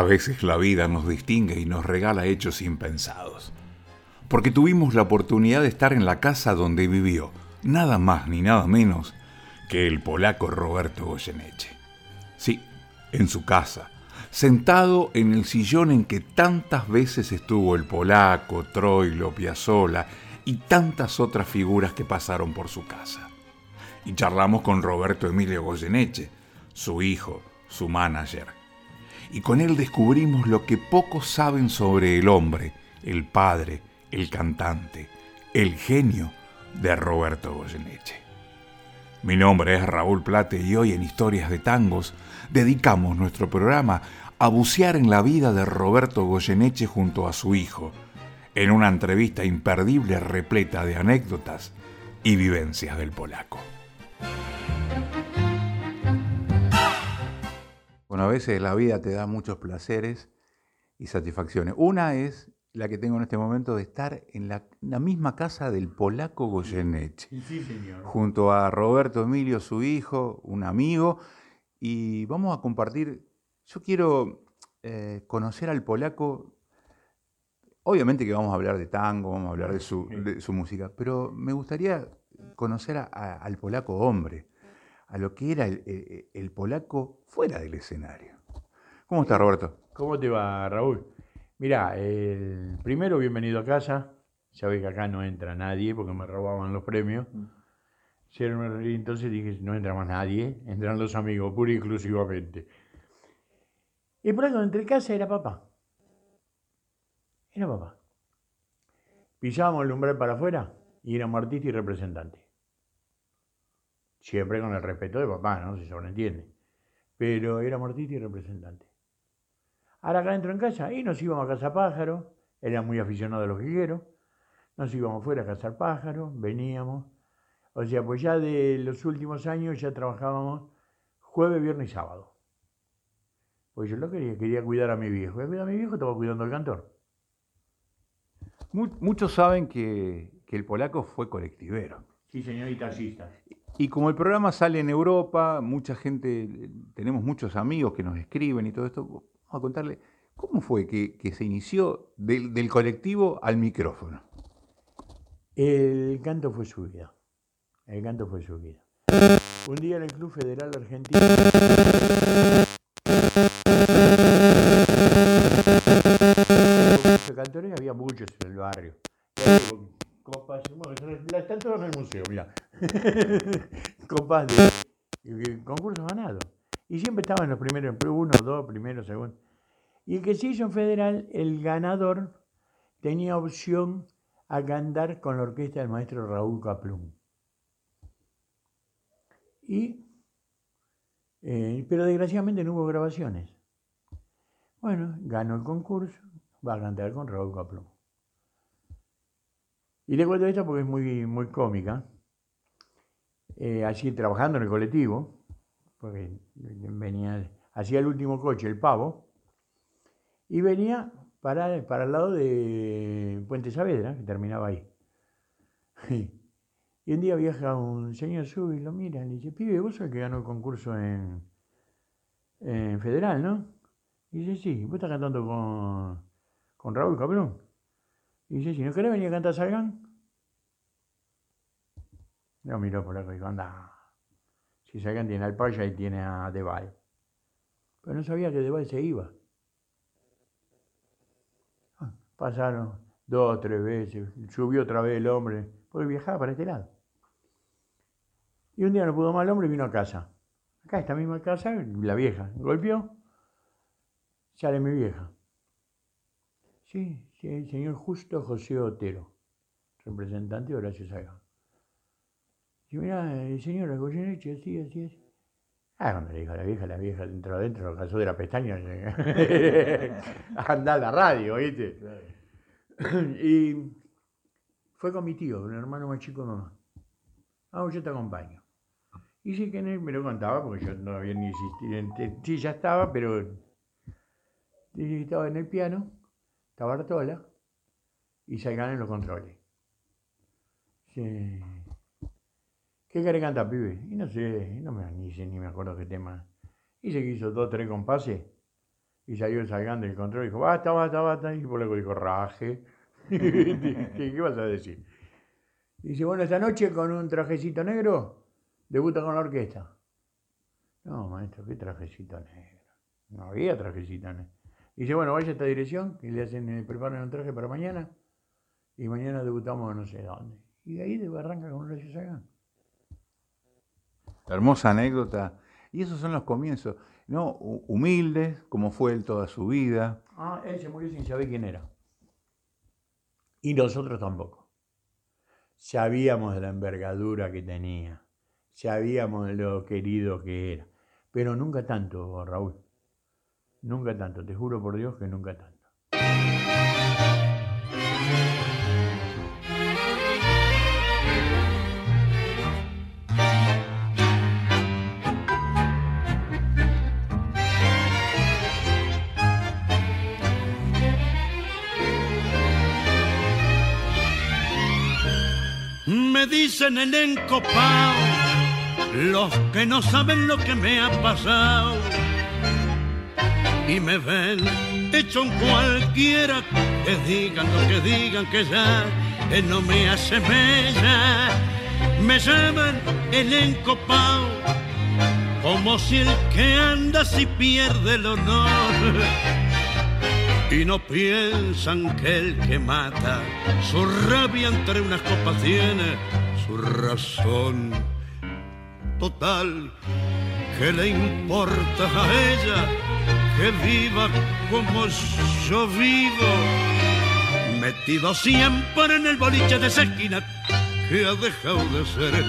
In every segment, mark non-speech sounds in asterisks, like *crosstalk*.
A veces la vida nos distingue y nos regala hechos impensados. Porque tuvimos la oportunidad de estar en la casa donde vivió, nada más ni nada menos que el polaco Roberto Goyeneche. Sí, en su casa, sentado en el sillón en que tantas veces estuvo el polaco, Troilo, Piazzola y tantas otras figuras que pasaron por su casa. Y charlamos con Roberto Emilio Goyeneche, su hijo, su manager y con él descubrimos lo que pocos saben sobre el hombre, el padre, el cantante, el genio de Roberto Goyeneche. Mi nombre es Raúl Plate y hoy en Historias de Tangos dedicamos nuestro programa a bucear en la vida de Roberto Goyeneche junto a su hijo, en una entrevista imperdible repleta de anécdotas y vivencias del polaco. Bueno, a veces la vida te da muchos placeres y satisfacciones. Una es la que tengo en este momento de estar en la, misma casa del polaco Goyeneche. Sí, señor. Junto a Roberto Emilio, su hijo, un amigo. Y vamos a compartir. Yo quiero eh, conocer al polaco. Obviamente que vamos a hablar de tango, vamos a hablar de su, música, pero me gustaría conocer al polaco hombre a lo que era el, polaco fuera del escenario. ¿Cómo está Roberto? ¿Cómo te va, Raúl? Mira, el primero, bienvenido a casa. Ya ves que acá no entra nadie porque me robaban los premios. Mm. Entonces dije, no entra más nadie, entran los amigos, pura y exclusivamente. Y por ahí entre casa era papá. Era papá. Pisábamos el umbral para afuera y era artista y representante. Siempre con el respeto de papá, ¿no? Si se entiende. Pero era y representante. Ahora acá entro en casa y nos íbamos a cazar pájaros. Era muy aficionado a los jigueros. Nos íbamos fuera a cazar pájaros, veníamos. O sea, pues ya de los últimos años ya trabajábamos jueves, viernes y sábado. Pues yo lo quería, quería cuidar a mi viejo. a mi viejo, estaba cuidando al cantor. Muchos saben que, que el polaco fue colectivero. Sí, señor, y taxista. Y como el programa sale en Europa, mucha gente, tenemos muchos amigos que nos escriben y todo esto, vamos a contarle, ¿cómo fue que, se inició del, colectivo al micrófono? El canto fue su vida. El canto fue su vida. Un día en el Club Federal Argentino. cantores había muchos en el barrio copas, están todos en el museo, mira. *laughs* copas de, concursos ganados. Y siempre estaban los primeros, uno, dos, primero, segundo. Y el que se hizo en federal, el ganador tenía opción a cantar con la orquesta del maestro Raúl Caplum. Y, eh, pero desgraciadamente no hubo grabaciones. Bueno, ganó el concurso, va a cantar con Raúl Caplum. Y le cuento esto porque es muy, muy cómica. Eh, así trabajando en el colectivo, porque venía, hacía el último coche, el pavo, y venía para, para el lado de Puente Saavedra, que terminaba ahí. *laughs* Y un día viaja un señor, sube y lo mira, le dice, pibe, vos sos el que ganó el concurso en, en Federal, ¿no? Y dice, sí, vos estás cantando con, con Raúl Cabrón. Y dice, si no querés venir a cantar Salgan. Yo miro por el y anda. Si Salgan tiene al Paya y tiene a Deval. Pero no sabía que Deval se iba. Ah, pasaron dos o tres veces, subió otra vez el hombre, porque viajaba para este lado. Y un día no pudo más el hombre y vino a casa. Acá, esta misma casa, la vieja, golpeó, sale mi vieja. Sí, Sí, el señor Justo José Otero, representante de Horacio Saga. Y mira, el señor Goyeneche, así, así, así. Ah, cuando le dijo a la vieja, la vieja entró adentro, lo casó de la pestaña, *laughs* anda a la radio, ¿viste? y fue con mi tío, un hermano más chico de mamá. Ah, yo te acompaño. Y sí que él me lo contaba, porque yo no había ni existido. Sí, ya estaba, pero estaba en el piano Bartola y se en los controles. ¿Qué quiere cantar, pibe? Y no sé, no me, ni, ni me acuerdo qué tema. Y se hizo dos, tres compases. Y salió Salgán del control y dijo, basta, basta, basta. Y el polaco dijo, raje. *laughs* ¿Qué, vas a decir? Dice, bueno, esta noche con un trajecito negro debuta con la orquesta. No, maestro, qué trajecito negro. No había trajecito negro. Dice, bueno, vaya a esta dirección y le hacen, eh, preparan un traje para mañana y mañana debutamos no sé dónde. Y de ahí arranca con Horacio Sagán. Hermosa anécdota. Y esos son los comienzos, ¿no? Hu- Humildes, como fue él toda su vida. Ah, él se murió sin saber quién era. Y nosotros tampoco. Sabíamos la envergadura que tenía, sabíamos lo querido que era, pero nunca tanto, Raúl. Nunca tanto, te juro por Dios que nunca tanto. Dicen el encopao, los que no saben lo que me ha pasado. Y me ven hecho un cualquiera, que digan lo que digan, que ya eh, no me asemeja. Me llaman el encopao, como si el que anda si pierde el honor. Y no piensan que el que mata su rabia entre unas copas tiene razón. Total, ¿qué le importa a ella que viva como yo vivo? Metido siempre en el boliche de esa esquina que ha dejado de ser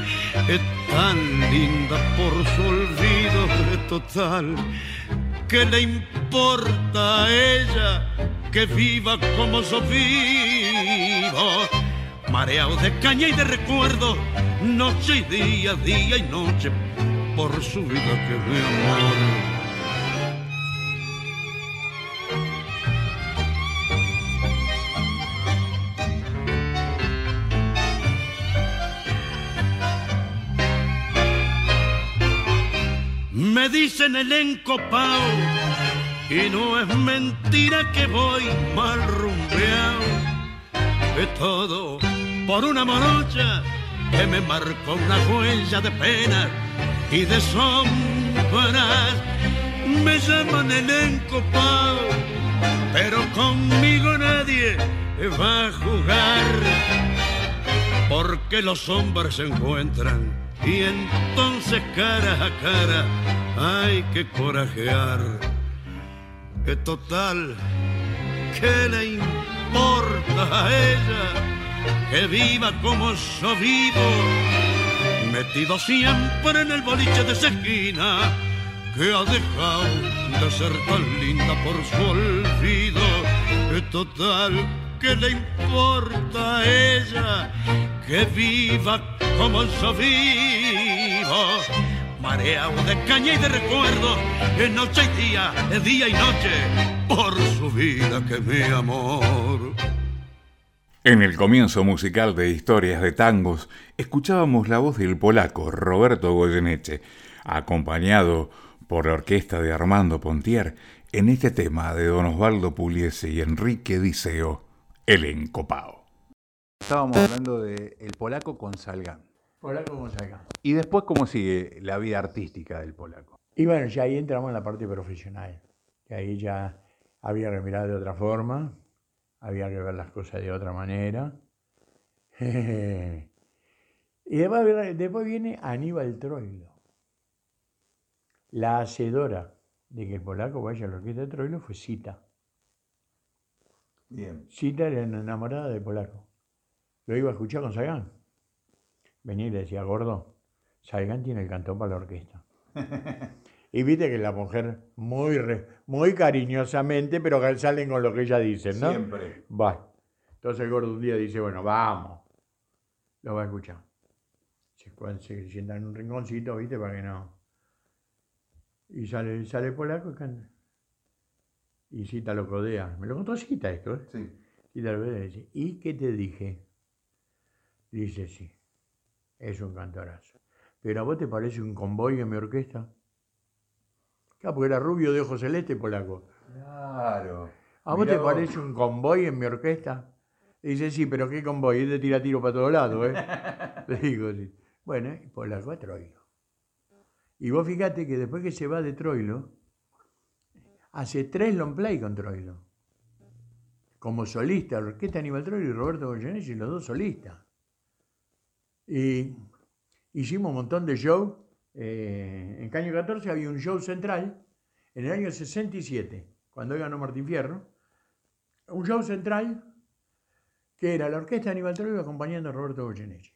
eh, tan linda por su olvido. Total, ¿Qué le importa a ella que viva como yo vivo? Mareado de caña y de recuerdo, noche y día, día y noche, por su vida que de amor. Me dicen el encopao y no es mentira que voy mal rumbeado. De todo por una morocha que me marcó una huella de pena y de sombras. Me llaman el encopao, pero conmigo nadie va a jugar porque los hombres se encuentran y entonces cara a cara hay que corajear. Que total, ¿qué le importa a ella que viva como yo vivo? Metido siempre en el boliche de esa esquina que ha dejado de ser tan linda por su olvido. Que total, ¿qué le importa a ella que viva como yo vivo? Mareado de caña y de recuerdo, en noche y día, en día y noche, por su vida que mi amor. En el comienzo musical de Historias de Tangos, escuchábamos la voz del polaco Roberto Goyeneche, acompañado por la orquesta de Armando Pontier, en este tema de Don Osvaldo Pugliese y Enrique Diceo, El Encopao. Estábamos hablando de El Polaco con Salgán. Polaco como saca. ¿Y después cómo sigue la vida artística del polaco? Y bueno, ya ahí entramos en la parte profesional. Que ahí ya había que mirar de otra forma, había que ver las cosas de otra manera. *laughs* y después, después viene Aníbal Troilo. La hacedora de que el polaco vaya a la orquesta de Troilo fue Cita. Bien. Cita era enamorada del polaco. Lo iba a escuchar con Sagán. Venía y le decía, gordo, Sagán tiene el cantón para la orquesta. *laughs* y viste que la mujer muy, re- muy cariñosamente, pero salen con lo que ella dice, ¿no? Siempre. Va. Entonces el gordo un día dice, bueno, vamos. Lo va a escuchar. Se, se sienta en un rinconcito, viste, para que no. Y sale, sale polaco y canta. Y Cita lo codea. Me lo contó Cita esto, ¿eh? Sí. Y tal vez le dice, ¿y qué te dije? Dice, sí, es un cantorazo. ¿Pero a vos te parece un convoy en mi orquesta? Claro, porque era rubio de ojos celeste polaco. Claro. ¿A vos te vos. parece un convoy en mi orquesta? Y dice, sí, pero ¿qué convoy? Es de tira tiro para todos lados, ¿eh? *laughs* Le digo, sí. Bueno, y por la cuatro Troilo. Y vos fíjate que después que se va de Troilo, hace tres long play con Troilo. Como solista, la orquesta Aníbal Troilo y Roberto Goyeneche, los dos solistas. Y hicimos un montón de shows. Eh, en Caño 14 había un show central en el año 67, cuando ganó Martín Fierro. Un show central que era la orquesta de Aníbal acompañando a Roberto Goyeneche.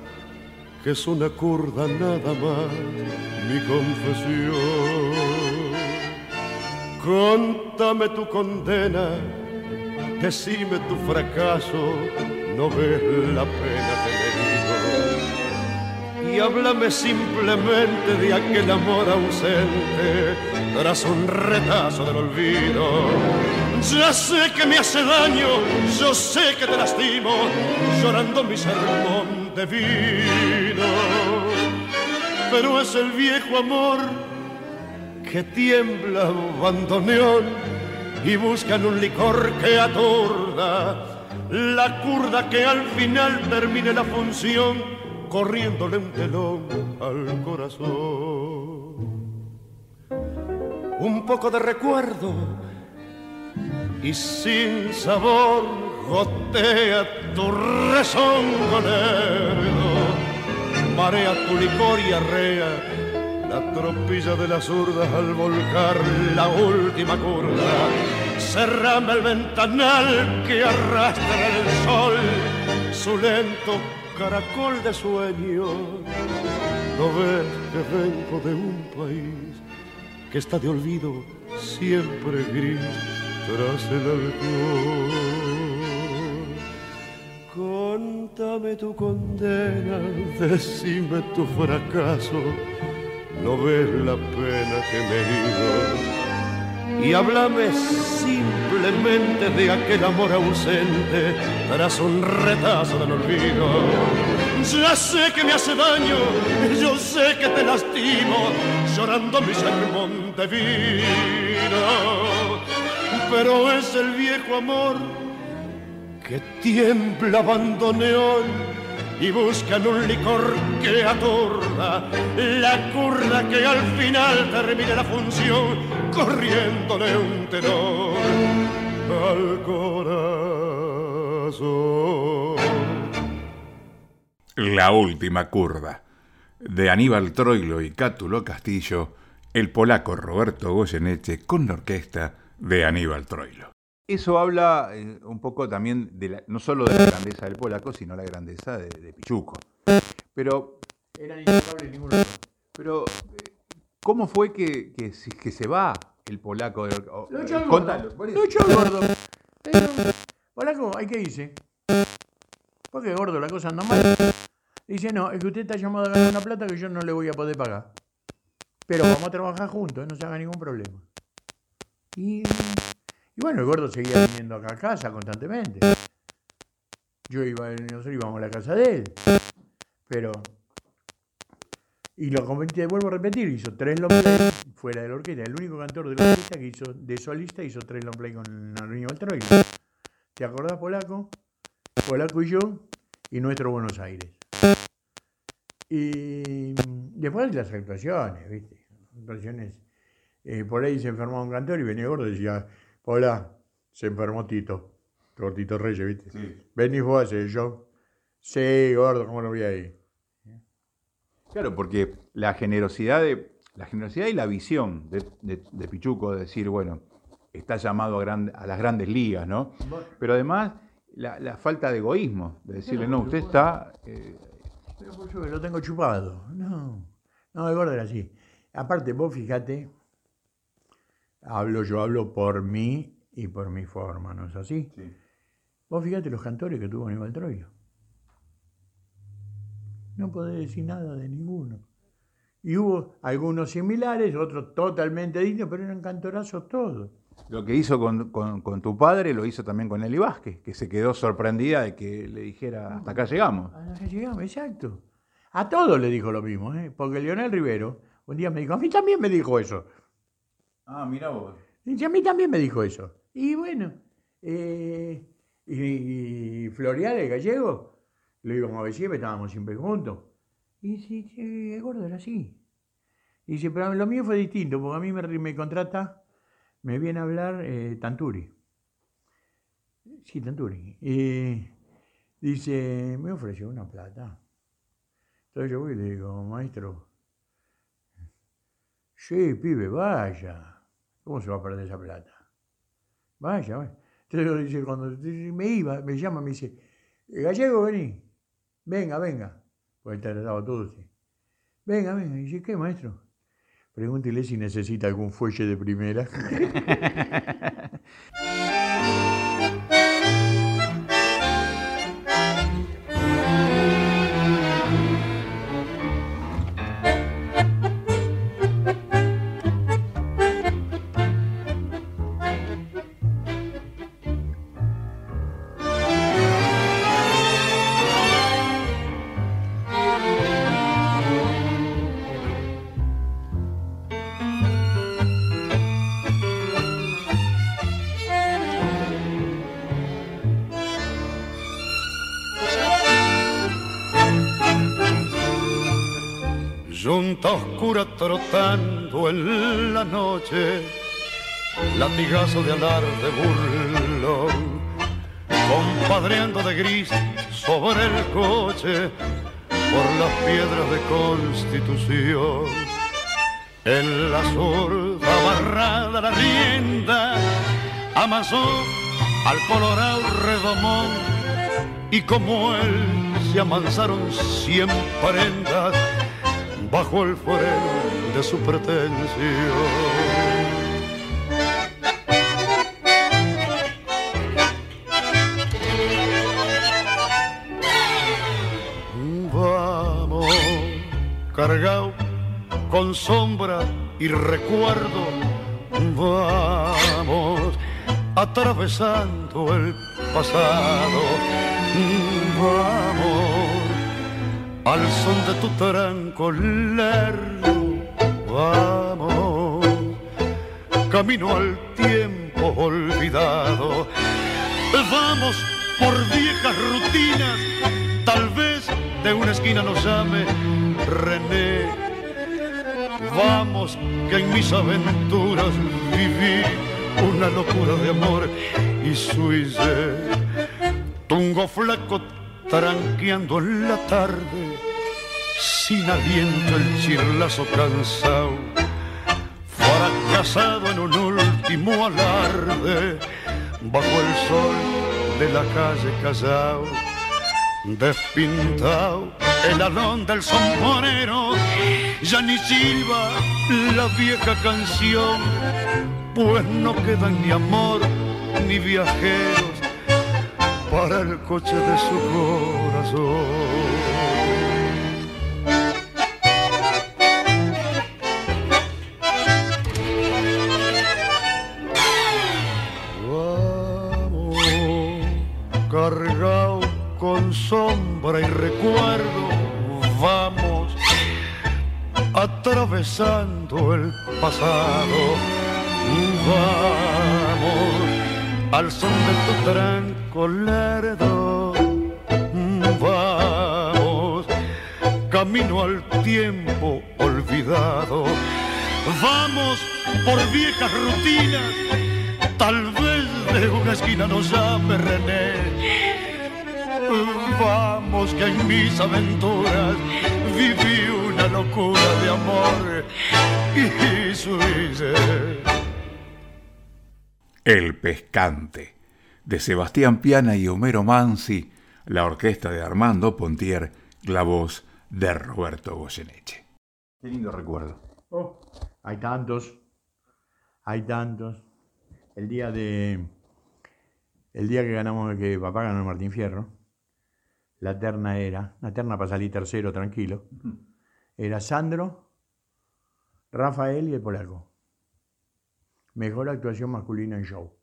que es una curda nada más mi confesión. Contame tu condena, decime tu fracaso, no ves la pena que. Y háblame simplemente de aquel amor ausente tras un retazo del olvido. Ya sé que me hace daño, yo sé que te lastimo, llorando mi sermón de vino. Pero es el viejo amor que tiembla bandoneón y buscan un licor que aturda la curda que al final termine la función corriéndole un telón al corazón. Un poco de recuerdo y sin sabor gotea tu rezongo lerdo, marea tu licor y arrea la tropilla de las zurdas al volcar la última curva. Cerrame el ventanal que arrastra el sol, su lento caracol de sueño. No ves que vengo de un país que está de olvido siempre gris tras el alcohol. Contame tu condena, decime tu fracaso, no ves la pena que me dio. Y háblame simplemente de aquel amor ausente tras un retazo del olvido. Ya sé que me hace daño, yo sé que te lastimo, llorando mi sermón de vino. Pero es el viejo amor que tiembla bandoneón y buscan un licor que aturda la curda que al final termine la función corriéndole un tenor al corazón. La última curda. De Aníbal Troilo y Cátulo Castillo, el polaco Roberto Goyeneche con la orquesta de Aníbal Troilo. Eso habla eh, un poco también de la- no solo de la grandeza del polaco, sino la grandeza de, de Pichuco. Pero, Eran intocables ninguno. pero eh, ¿cómo fue que, que, se- que se va el polaco? de- o- Lo echó el contalo, gordo. Lo echó gordo. Pero, Polaco, hay que irse. Porque gordo, la cosa anda mal. Dice, no, es que usted está llamado a ganar una plata que yo no le voy a poder pagar. Pero vamos a trabajar juntos, no se haga ningún problema. Y, y bueno, el gordo seguía viniendo acá a casa constantemente. Yo iba, nosotros íbamos a la casa de él. Pero Y lo convertí, vuelvo a repetir, hizo tres long play fuera de la orquesta. El único cantor de la orquesta que hizo de solista hizo tres long play con Arminio Baltroilo. ¿Te acordás, Polaco? Polaco y yo, y nuestro Buenos Aires. Y después las actuaciones, ¿viste? Actuaciones. eh, por ahí se enfermaba un cantor y venía gordo y decía, hola, se enfermó Tito. Tito Reyes, ¿viste? Sí. Venís vos a hacer show. Sí, gordo, ¿cómo lo voy a ir? Claro, porque la generosidad de la generosidad y la visión de, de- de Pichuco de decir, bueno, está llamado a, gran- a las grandes ligas, ¿no? Pero además la, la falta de egoísmo, de decirle, no, usted está... eh, Pero por suerte lo tengo chupado. No, no, el gordo era así. Aparte, vos fíjate, hablo, yo hablo por mí y por mi forma, ¿no es así? sí. Vos fíjate los cantores que tuvo Aníbal Troilo. No podés decir nada de ninguno. Y hubo algunos similares, otros totalmente distintos, pero eran cantorazos todos. Lo que hizo con, con- con tu padre lo hizo también con Eli Vázquez, que se quedó sorprendida de que le dijera, hasta acá llegamos. A la que llegamos, exacto. A todos le dijo lo mismo, ¿eh? porque Leonel Rivero un día me dijo, a mí también me dijo eso. Ah, mira vos. Dice, a mí también me dijo eso. Y bueno, eh, y, y Florial, el gallego, lo íbamos a ver siempre, estábamos siempre juntos. Y dice, "Che, el gordo era así. Y dice, pero lo mío fue distinto, porque a mí me, me contrata, me viene a hablar eh, Tanturi. Sí, Tanturi. Y dice, me ofreció una plata. Entonces yo voy y le digo, maestro, sí, pibe, vaya. ¿Cómo se va a perder esa plata? Vaya, vaya. Entonces dice, cuando me iba, me llama, me dice, Gallego, vení. Venga, venga. Porque él trataba todo así. Venga, venga. Y dice, ¿qué, maestro? Pregúntele si necesita algún fuelle de primera. *laughs* noche, latigazo de alarde burlón, compadreando de gris sobre el coche por las piedras de constitución. En la zurda barrada la rienda amasó al colorado redomón y como él se amansaron cien prendas bajo el fuero de su pretensión. Cargado con sombra y recuerdo, vamos, atravesando el pasado, vamos al son de tu taranco lerdo, vamos, camino al tiempo olvidado, vamos por viejas rutinas, tal vez de una esquina nos llame René, vamos que en mis aventuras viví una locura de amor y suize, tungo flaco tranqueando en la tarde, sin aliento el chirlazo cansado, fracasado en un último alarde, bajo el sol de la calle Callao, despintado el alón del sombrero, ya ni silba la vieja canción, pues no quedan ni amor ni viajeros para el coche de su corazón. Sombra y recuerdo, vamos, atravesando el pasado. Vamos al son de tu tranco lerdo. Vamos camino al tiempo olvidado. Vamos por viejas rutinas, tal vez de una esquina nos llame René. Vamos que en mis aventuras viví una locura de amor y suize. El pescante, de Sebastián Piana y Homero Mansi, la orquesta de Armando Pontier, la voz de Roberto Goyeneche. Qué lindo recuerdo. Oh, hay tantos, hay tantos. El día de, el día que ganamos, que papá ganó el Martín Fierro, la terna era, la terna para salir tercero tranquilo, era Sandro, Rafael y el polaco. Mejor actuación masculina en show.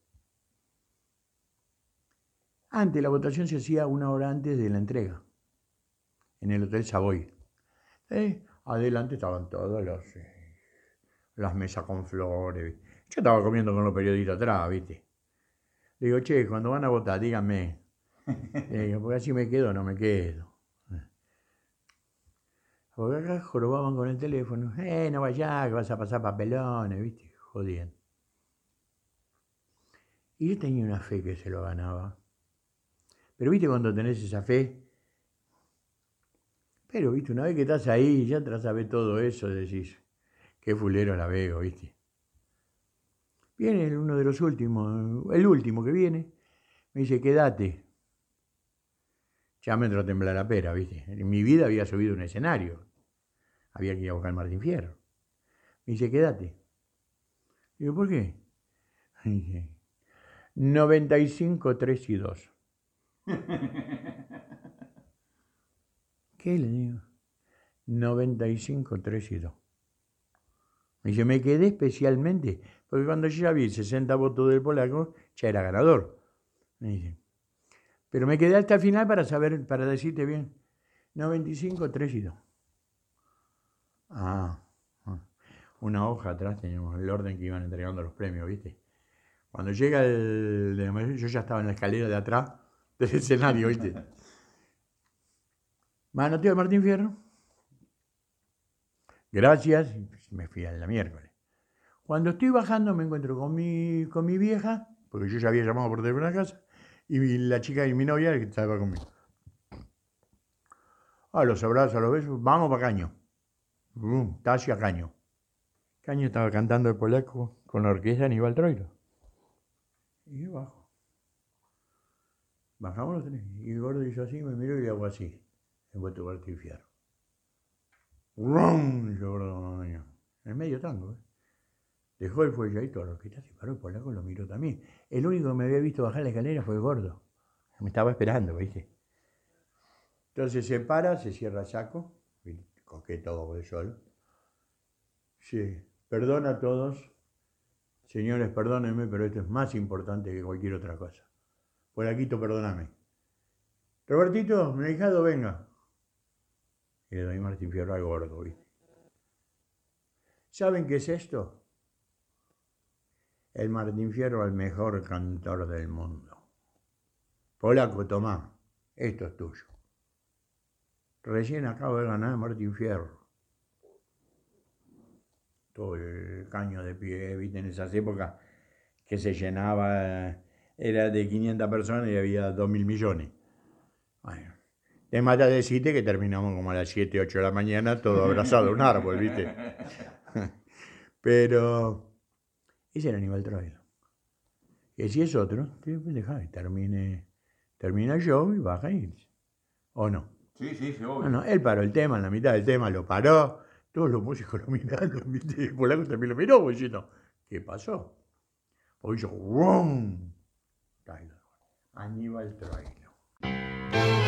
Antes, la votación se hacía una hora antes de la entrega, en el Hotel Savoy. Eh, adelante estaban todos los, eh, las mesas con flores. Yo estaba comiendo con los periodistas atrás, ¿viste? Le digo, che, cuando van a votar, díganme. *laughs* Digo, porque así me quedo no me quedo. Porque acá jorobaban con el teléfono. Eh, no vayas, que vas a pasar papelones, ¿viste? Jodiendo. Y yo tenía una fe que se lo ganaba. Pero viste cuando tenés esa fe. Pero viste, una vez que estás ahí, ya tras a ver todo eso, decís, qué fulero la veo, viste. Viene uno de los últimos, el último que viene, me dice, quédate. Ya me entró a temblar la pera, viste. En mi vida había subido un escenario. Había que ir a buscar Martín Fierro. Me dice, quédate. Digo, ¿por qué? Dice, 95, 3 y 2. ¿Qué le digo? 95, 3 y 2. Me dice, me quedé especialmente, porque cuando yo ya vi 60 votos del polaco, ya era ganador. Me dice. Pero me quedé hasta el final para saber, para decirte bien. 95, 3 y 2. Ah, ah. una hoja atrás teníamos el orden que iban entregando los premios, ¿viste? Cuando llega el yo ya estaba en la escalera de atrás del *laughs* escenario, ¿viste? Manoteo de Martín Fierro. Gracias, me fui a la miércoles. Cuando estoy bajando me encuentro con mi, con mi vieja, porque yo ya había llamado por teléfono a casa, y la chica y mi novia que estaba conmigo. A los abrazos, a los besos, vamos para Caño. Bum, Taxi a Caño. Caño estaba cantando el polaco con la orquesta de Aníbal Troilo. Y yo bajo. Bajamos los tres. Y el gordo hizo así, me miró y le hago así. Envuelto Martín Fierro. ¡Rum! Y yo, gordo, en medio tango, ¿eh? Dejó el toda la orquesta se paró, el polaco lo miró también. El único que me había visto bajar la escalera fue el gordo. Me estaba esperando, ¿viste? Entonces se para, se cierra el saco, todo por el sol. Sí, perdona a todos. Señores, perdónenme, pero esto es más importante que cualquier otra cosa. Polaquito, perdóname. Robertito, mi hijado, venga. Y le doy Martín Fierro al gordo, ¿viste? ¿Saben qué es esto? El Martín Fierro al mejor cantor del mundo. Polaco, tomá, esto es tuyo. Recién acabo de ganar Martín Fierro. Todo el caño de pie, viste, en esas épocas que se llenaba, era de 500 personas y había 2 mil millones. Bueno, te mata decirte que terminamos como a las 7, 8 de la mañana, todo abrazado a un árbol, viste. *laughs* Pero ese era Aníbal Troilo. Y si es otro, deja termine, termina el show y baja y ¿O no? Sí, sí, sí, No, no, él paró el tema, en la mitad del tema lo paró, todos los músicos lo miraron, *laughs* el polaco también lo miró, pues, diciendo, ¿qué pasó? Porque hizo. Troilo. Aníbal Troilo.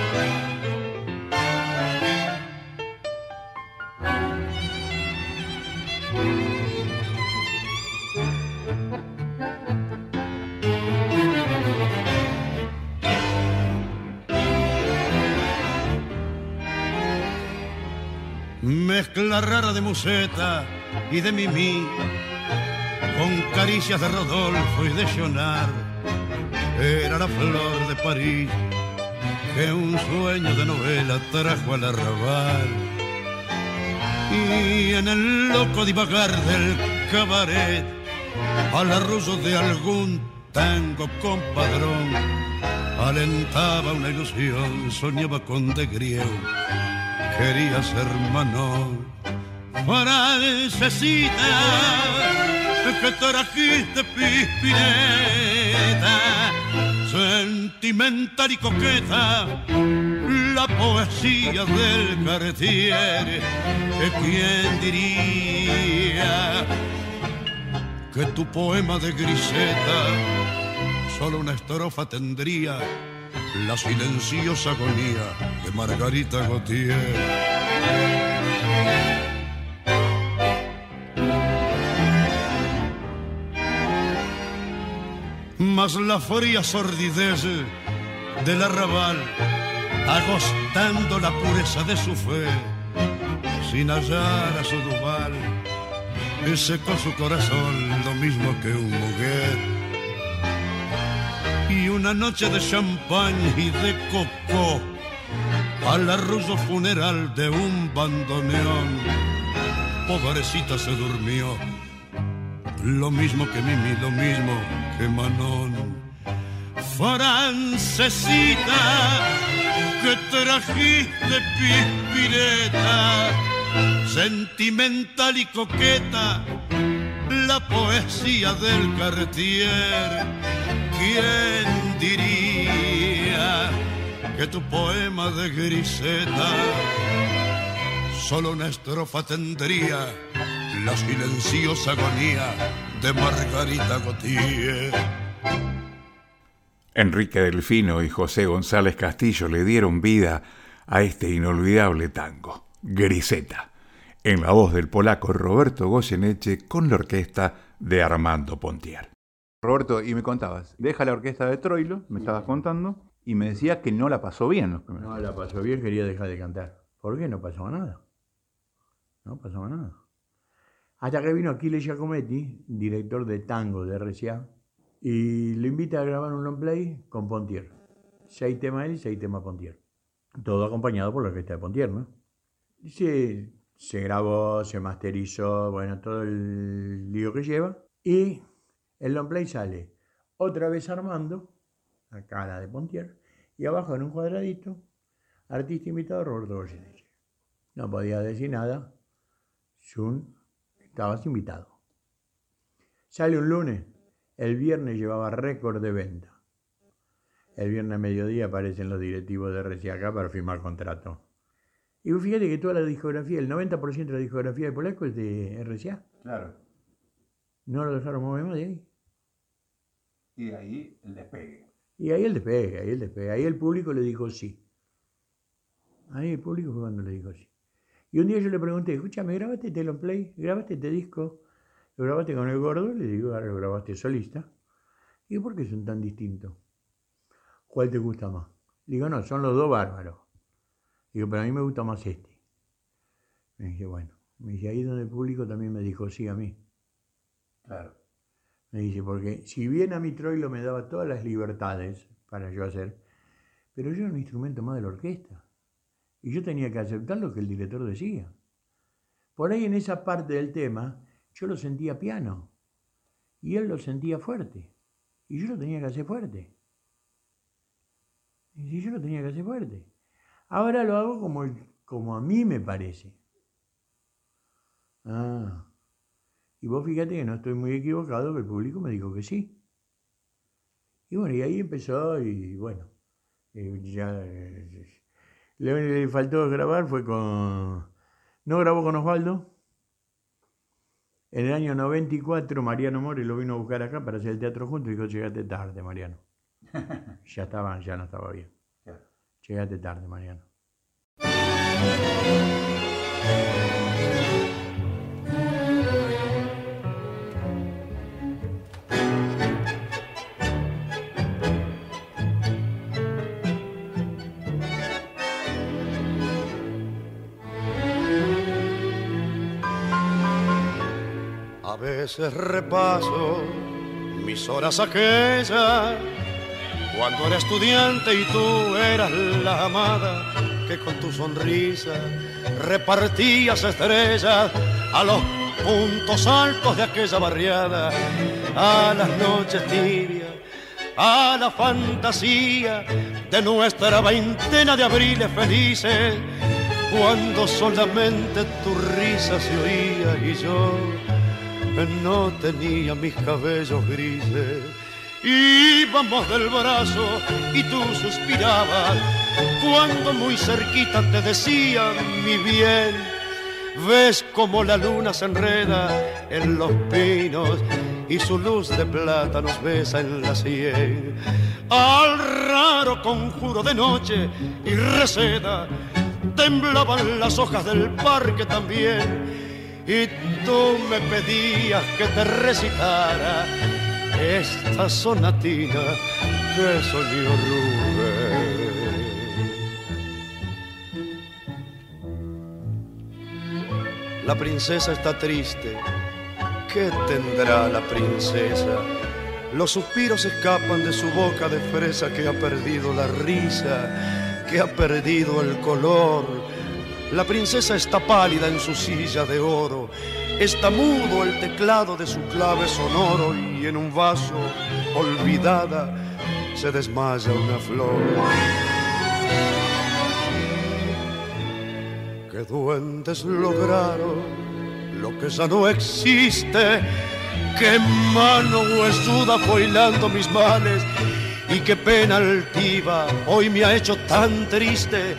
Mezcla rara de museta y de mimí, con caricias de Rodolfo y de Jonar, era la flor de París que un sueño de novela trajo al arrabal. Y en el loco divagar del cabaret, al arrullo de algún tango compadrón, alentaba una ilusión, soñaba con de griego quería ser hermano. Francesita, que trajiste pispireta, sentimental y coqueta, la poesía del Cartier, ¿quién diría que tu poema de griseta solo una estrofa tendría? la silenciosa agonía Margarita Gautier. Mas la fría sordidez del arrabal, agostando la pureza de su fe, sin hallar a su duval, secó su corazón lo mismo que un mujer y una noche de champán y de coco al arrullo funeral de un bandoneón. Pobrecita se durmió, lo mismo que Mimi, lo mismo que Manón. Francesita, que trajiste pispireta, sentimental y coqueta, la poesía del Cartier ¿Quién diría que tu poema de griseta solo una estrofa tendría la silenciosa agonía de Margarita Gautier? Enrique Delfino y José González Castillo le dieron vida a este inolvidable tango, Griseta, en la voz del polaco Roberto Goyeneche con la orquesta de Armando Pontier. Roberto, y me contabas, deja la orquesta de Troilo, me estabas contando, y me decía que no la pasó bien los primeros. No la pasó bien, quería dejar de cantar. ¿Por qué? No pasaba nada. No pasaba nada. Hasta que vino Aquiles Giacometti, director de tango de RCA, y le invita a grabar un long play con Pontier. Seis temas él y seis temas Pontier. Todo acompañado por la orquesta de Pontier, ¿no? Y se, se grabó, se masterizó, bueno, todo el lío que lleva. Y el long play sale otra vez Armando, la cara de Pontier, y abajo en un cuadradito, artista invitado Roberto Goyeneche. No podía decir nada, Jun, estabas invitado. Sale un lunes, el viernes llevaba récord de venta. El viernes a mediodía aparecen los directivos de RCA para firmar contrato. Y fíjate que toda la discografía, el 90% de la discografía de Polaco es de RCA. Claro. No lo dejaron mover más de ahí. Y ahí el despegue. Y ahí el despegue, ahí el despegue. Ahí el público le dijo sí. Ahí el público fue cuando le dijo sí. Y un día yo le pregunté, escúchame, ¿grabaste este long play? ¿Grabaste este disco? ¿Lo grabaste con el gordo? Le digo, ahora lo grabaste solista. Y ¿por qué son tan distintos? ¿Cuál te gusta más? Le digo, no, son los dos bárbaros. Digo, pero a mí me gusta más este. Me dije, bueno. Me dije, ahí donde el público también me dijo sí a mí. Claro. Me dice, porque si bien a mi Troilo me daba todas las libertades para yo hacer, pero yo era un instrumento más de la orquesta. Y yo tenía que aceptar lo que el director decía. Por ahí en esa parte del tema, yo lo sentía piano. Y él lo sentía fuerte. Y yo lo tenía que hacer fuerte. Y yo lo tenía que hacer fuerte. Ahora lo hago como, como a mí me parece. Ah. Y vos fíjate que no estoy muy equivocado, que el público me dijo que sí. Y bueno, y ahí empezó y bueno, eh, ya eh, le, le faltó grabar, fue con... No grabó con Osvaldo. En el año 94 Mariano Mori lo vino a buscar acá para hacer el teatro junto y dijo, llegaste tarde, Mariano. *laughs* ya estaba, ya no estaba bien. Llegaste tarde, Mariano. Veces repaso mis horas aquellas cuando era estudiante y tú eras la amada que con tu sonrisa repartías estrellas a los puntos altos de aquella barriada, a las noches tibias, a la fantasía de nuestra veintena de abriles felices, cuando solamente tu risa se oía y yo no tenía mis cabellos grises. Íbamos del brazo y tú suspirabas cuando muy cerquita te decían mi bien. Ves como la luna se enreda en los pinos y su luz de plata nos besa en la sien. Al raro conjuro de noche y receda temblaban las hojas del parque también y tú me pedías que te recitara esta sonatina que soñó Rubén. La princesa está triste. ¿Qué tendrá la princesa? Los suspiros escapan de su boca de fresa que ha perdido la risa, que ha perdido el color. La princesa está pálida en su silla de oro, está mudo el teclado de su clave sonoro y en un vaso, olvidada, se desmaya una flor. Que duendes lograron lo que ya no existe, que mano huesuda fue hilando mis males. Y qué pena altiva hoy me ha hecho tan triste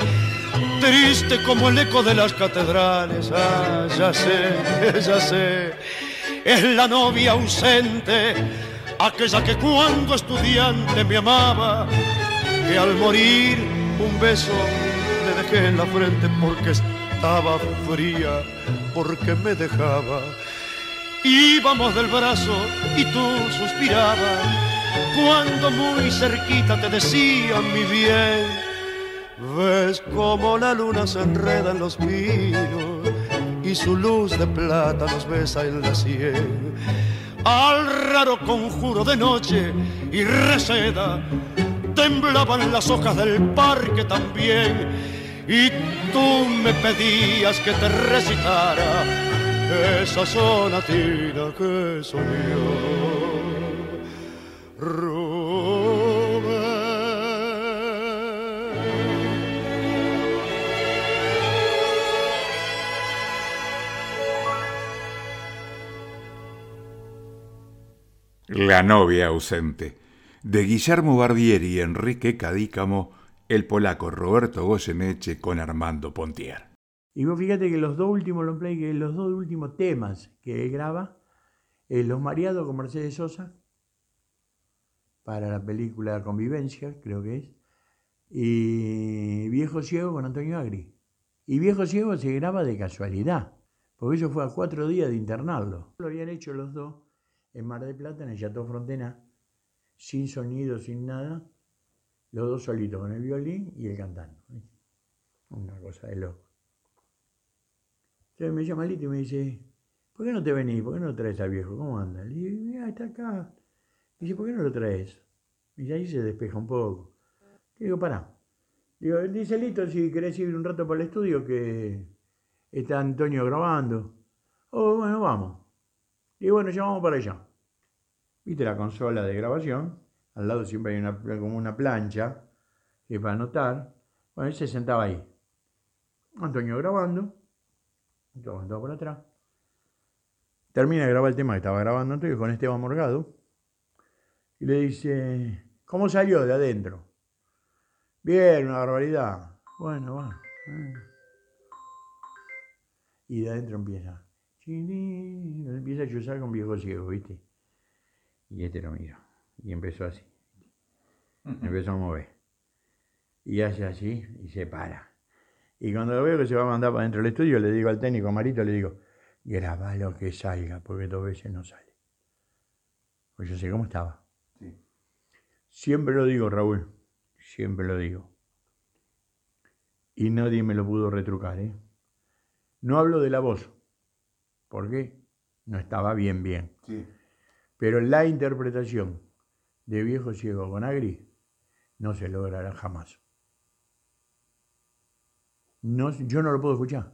triste como el eco de las catedrales. Ah, ya sé, *laughs* ya sé, es la novia ausente, aquella que cuando estudiante me amaba, que al morir un beso le dejé en la frente porque estaba fría, porque me dejaba. Íbamos del brazo y tú suspirabas, cuando muy cerquita te decía mi bien Ves como la luna se enreda en los pinos y su luz de plata nos besa en la sien. Al raro conjuro de noche y receda temblaban las hojas del parque también y tú me pedías que te recitara esa sonatina que soñó. La novia ausente, de Guillermo Barbieri y Enrique Cadícamo, el polaco Roberto Goyeneche con Armando Pontier. Y vos fíjate que los dos últimos long play, que los dos últimos temas que él graba, es Los Mareados con Mercedes Sosa, para la película Convivencia, creo que es, y Viejo Ciego con Antonio Agri. Y Viejo Ciego se graba de casualidad, porque eso fue a cuatro días de internarlo. Lo habían hecho los dos en Mar del Plata, en el Chateau Frontena, sin sonido, sin nada, los dos solitos, con el violín y el cantando. Una cosa de loco. Entonces me llama Lito y me dice, ¿por qué no te venís? ¿Por qué no traes al viejo? ¿Cómo anda? Le digo, mira, está acá. dice, ¿por qué no lo traes? Y ahí se despeja un poco. Le digo, pará. Digo, dice Lito, si querés ir un rato para el estudio, que está Antonio grabando. Oh, bueno, vamos. Y bueno, ya vamos para allá. Viste la consola de grabación, al lado siempre hay una, como una plancha que para anotar. Bueno, él se sentaba ahí. Antonio grabando, todo, todo por atrás. Termina de grabar el tema que estaba grabando Antonio con Esteban Morgado. Y le dice, ¿cómo salió de adentro? Bien, una barbaridad. Bueno, bueno. Y de adentro empieza. Empieza a chuzar con viejo ciego, ¿viste? Y este lo mira. Y empezó así. Empezó a mover. Y hace así y se para. Y cuando lo veo que se va a mandar para dentro del estudio, le digo al técnico Marito, le digo, graba lo que salga, porque dos veces no sale. Pues yo sé cómo estaba. Siempre lo digo, Raúl. Siempre lo digo. Y nadie me lo pudo retrucar, ¿eh? No hablo de la voz. ¿Por qué? no estaba bien, bien. Pero la interpretación de Viejo Ciego con Agri no se logrará jamás. No, yo no lo puedo escuchar.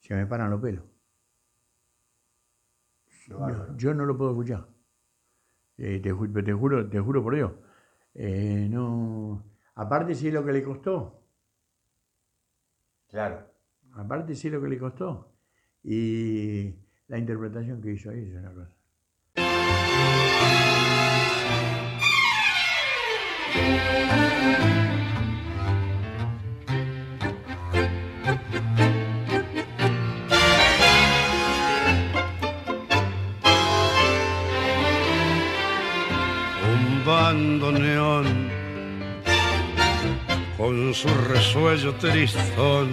Se me paran los pelos. Yo, yo no lo puedo escuchar. Eh, te, ju- te juro, te juro por Dios. Eh, no. Aparte sé lo que le costó. Claro. Aparte sé lo que le costó. Y la interpretación que hizo ahí es una cosa. un bandoneón con su resuello tristón,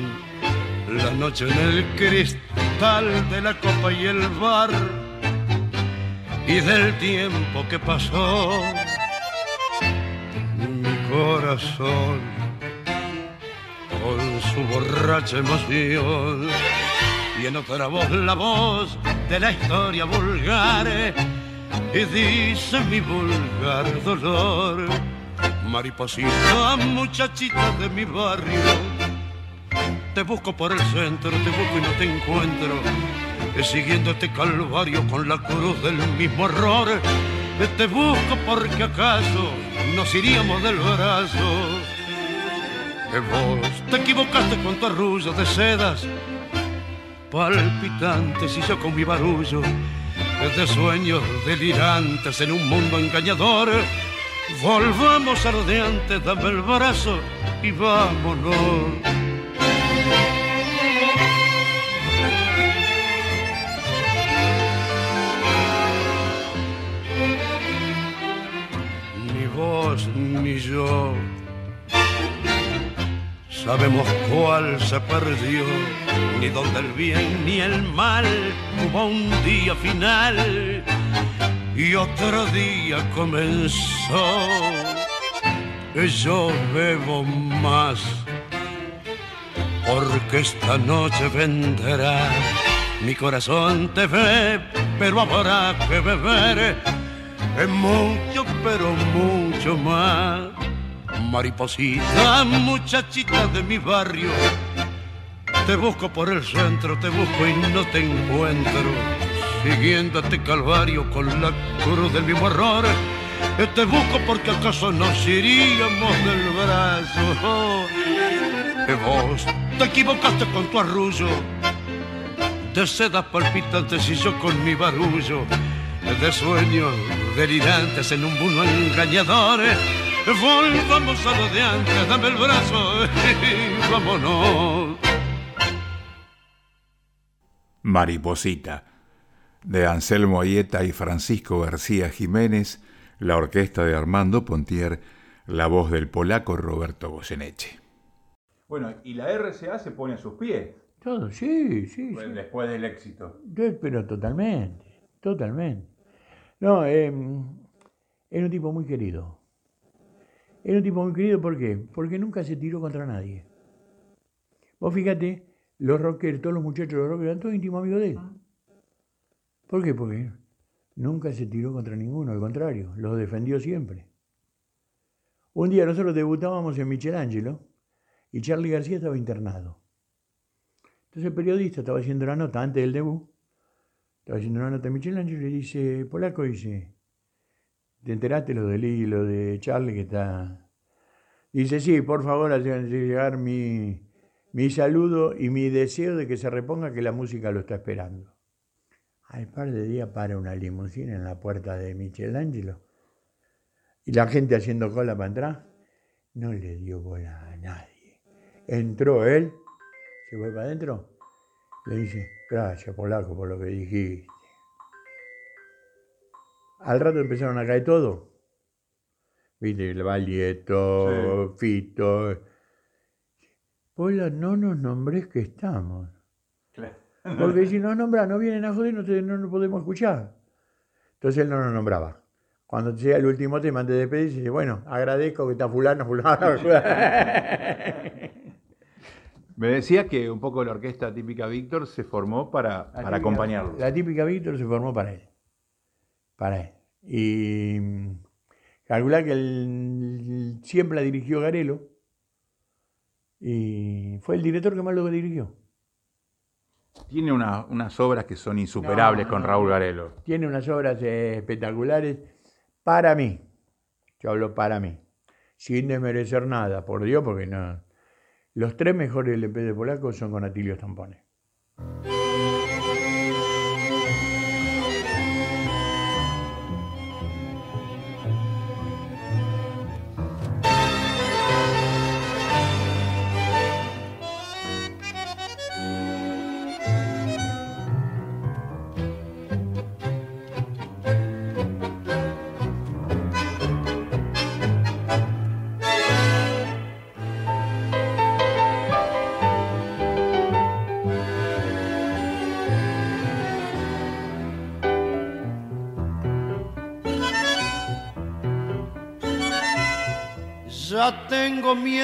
la noche en el cristal de la copa y el bar, y del tiempo que pasó, mi corazón con su borracha emoción, y en otra voz la voz de la historia vulgar y dice mi vulgar dolor, mariposita, muchachita de mi barrio, te busco por el centro, te busco y no te encuentro, eh, siguiendo este calvario con la cruz del mismo error, eh, te busco porque acaso nos iríamos del brazo, que vos te equivocaste con tu arrullo de sedas, palpitantes y yo con mi barullo de sueños delirantes en un mundo engañador. Volvamos a lo de antes, dame el brazo y vámonos. Ni yo sabemos cuál se perdió, ni dónde el bien ni el mal. Hubo un día final y otro día comenzó. Yo bebo más porque esta noche vendrá. Mi corazón te ve, pero habrá que beber es mucho, pero mucho más. Mariposita, muchachita de mi barrio, te busco por el centro, te busco y no te encuentro. Siguiendo este calvario con la cruz del mismo error, te busco porque acaso nos iríamos del brazo. Que vos te equivocaste con tu arrullo, de sedas palpitantes y yo con mi barullo de sueños delirantes en un mundo engañador. Volvamos a lo de antes, dame el brazo y vámonos. Mariposita, de Anselmo Ayeta y Francisco García Jiménez, la orquesta de Armando Pontier, la voz del polaco Roberto Goyeneche. Bueno, y la RCA se pone a sus pies Todo, sí, sí, pues, sí. después del éxito. Yo- Pero totalmente, totalmente. No, eh, era un tipo muy querido. Era un tipo muy querido, ¿por qué? Porque nunca se tiró contra nadie. Vos fíjate, los rockeros, todos los muchachos de los rockeros eran todos íntimos amigos de él. ¿Por qué? Porque nunca se tiró contra ninguno, al contrario, los defendió siempre. Un día nosotros debutábamos en Michelangelo y Charlie García estaba internado. Entonces el periodista estaba haciendo la nota antes del debut, estaba haciendo una nota en Michelangelo y le dice, Polaco, dice, ¿te enteraste lo de Lee y lo de Charlie que está...? Dice, sí, por favor, hagan llegar mi, mi saludo y mi deseo de que se reponga que la música lo está esperando. Al par de días para una limusina en la puerta de Michelangelo y la gente haciendo cola para entrar, no le dio bola a nadie. Entró él, se fue para adentro, le dice, gracias polaco por lo que dijiste. Al rato empezaron a caer todo. Viste, el Valieto, Fito. Pola, no nos nombres que estamos. Porque *laughs* si nos nombran, no vienen a joder, no, te- no nos podemos escuchar. Entonces él no nos nombraba. Cuando llega el último tema antes de despedirse, dice, bueno, agradezco que está fulano, fulano. *laughs* Me decía que un poco la orquesta típica Víctor se formó para, para típica- acompañarlo. La típica Víctor se formó para él. Para él. Y mm, calculá que él siempre la dirigió Garelo. Y fue el director que más lo dirigió. Tiene una- unas obras que son insuperables No, con. Raúl Garelo. Tiene unas obras espectaculares para mí. Yo hablo para mí. Sin desmerecer nada, por Dios, porque no. Los tres mejores LP de Polaco son con Atilio Stampone.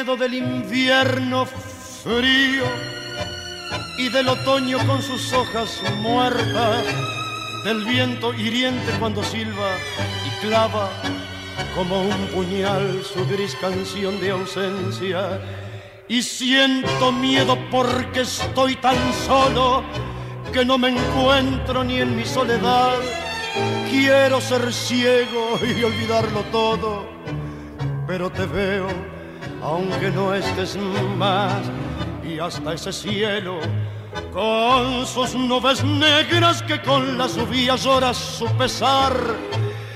Del invierno frío y del otoño con sus hojas muertas, del viento hiriente cuando silba y clava como un puñal su gris canción de ausencia. Y siento miedo porque estoy tan solo que no me encuentro ni en mi soledad. Quiero ser ciego y olvidarlo todo pero te veo aunque no estés más. Y hasta ese cielo con sus nubes negras que con las lluvias llora su pesar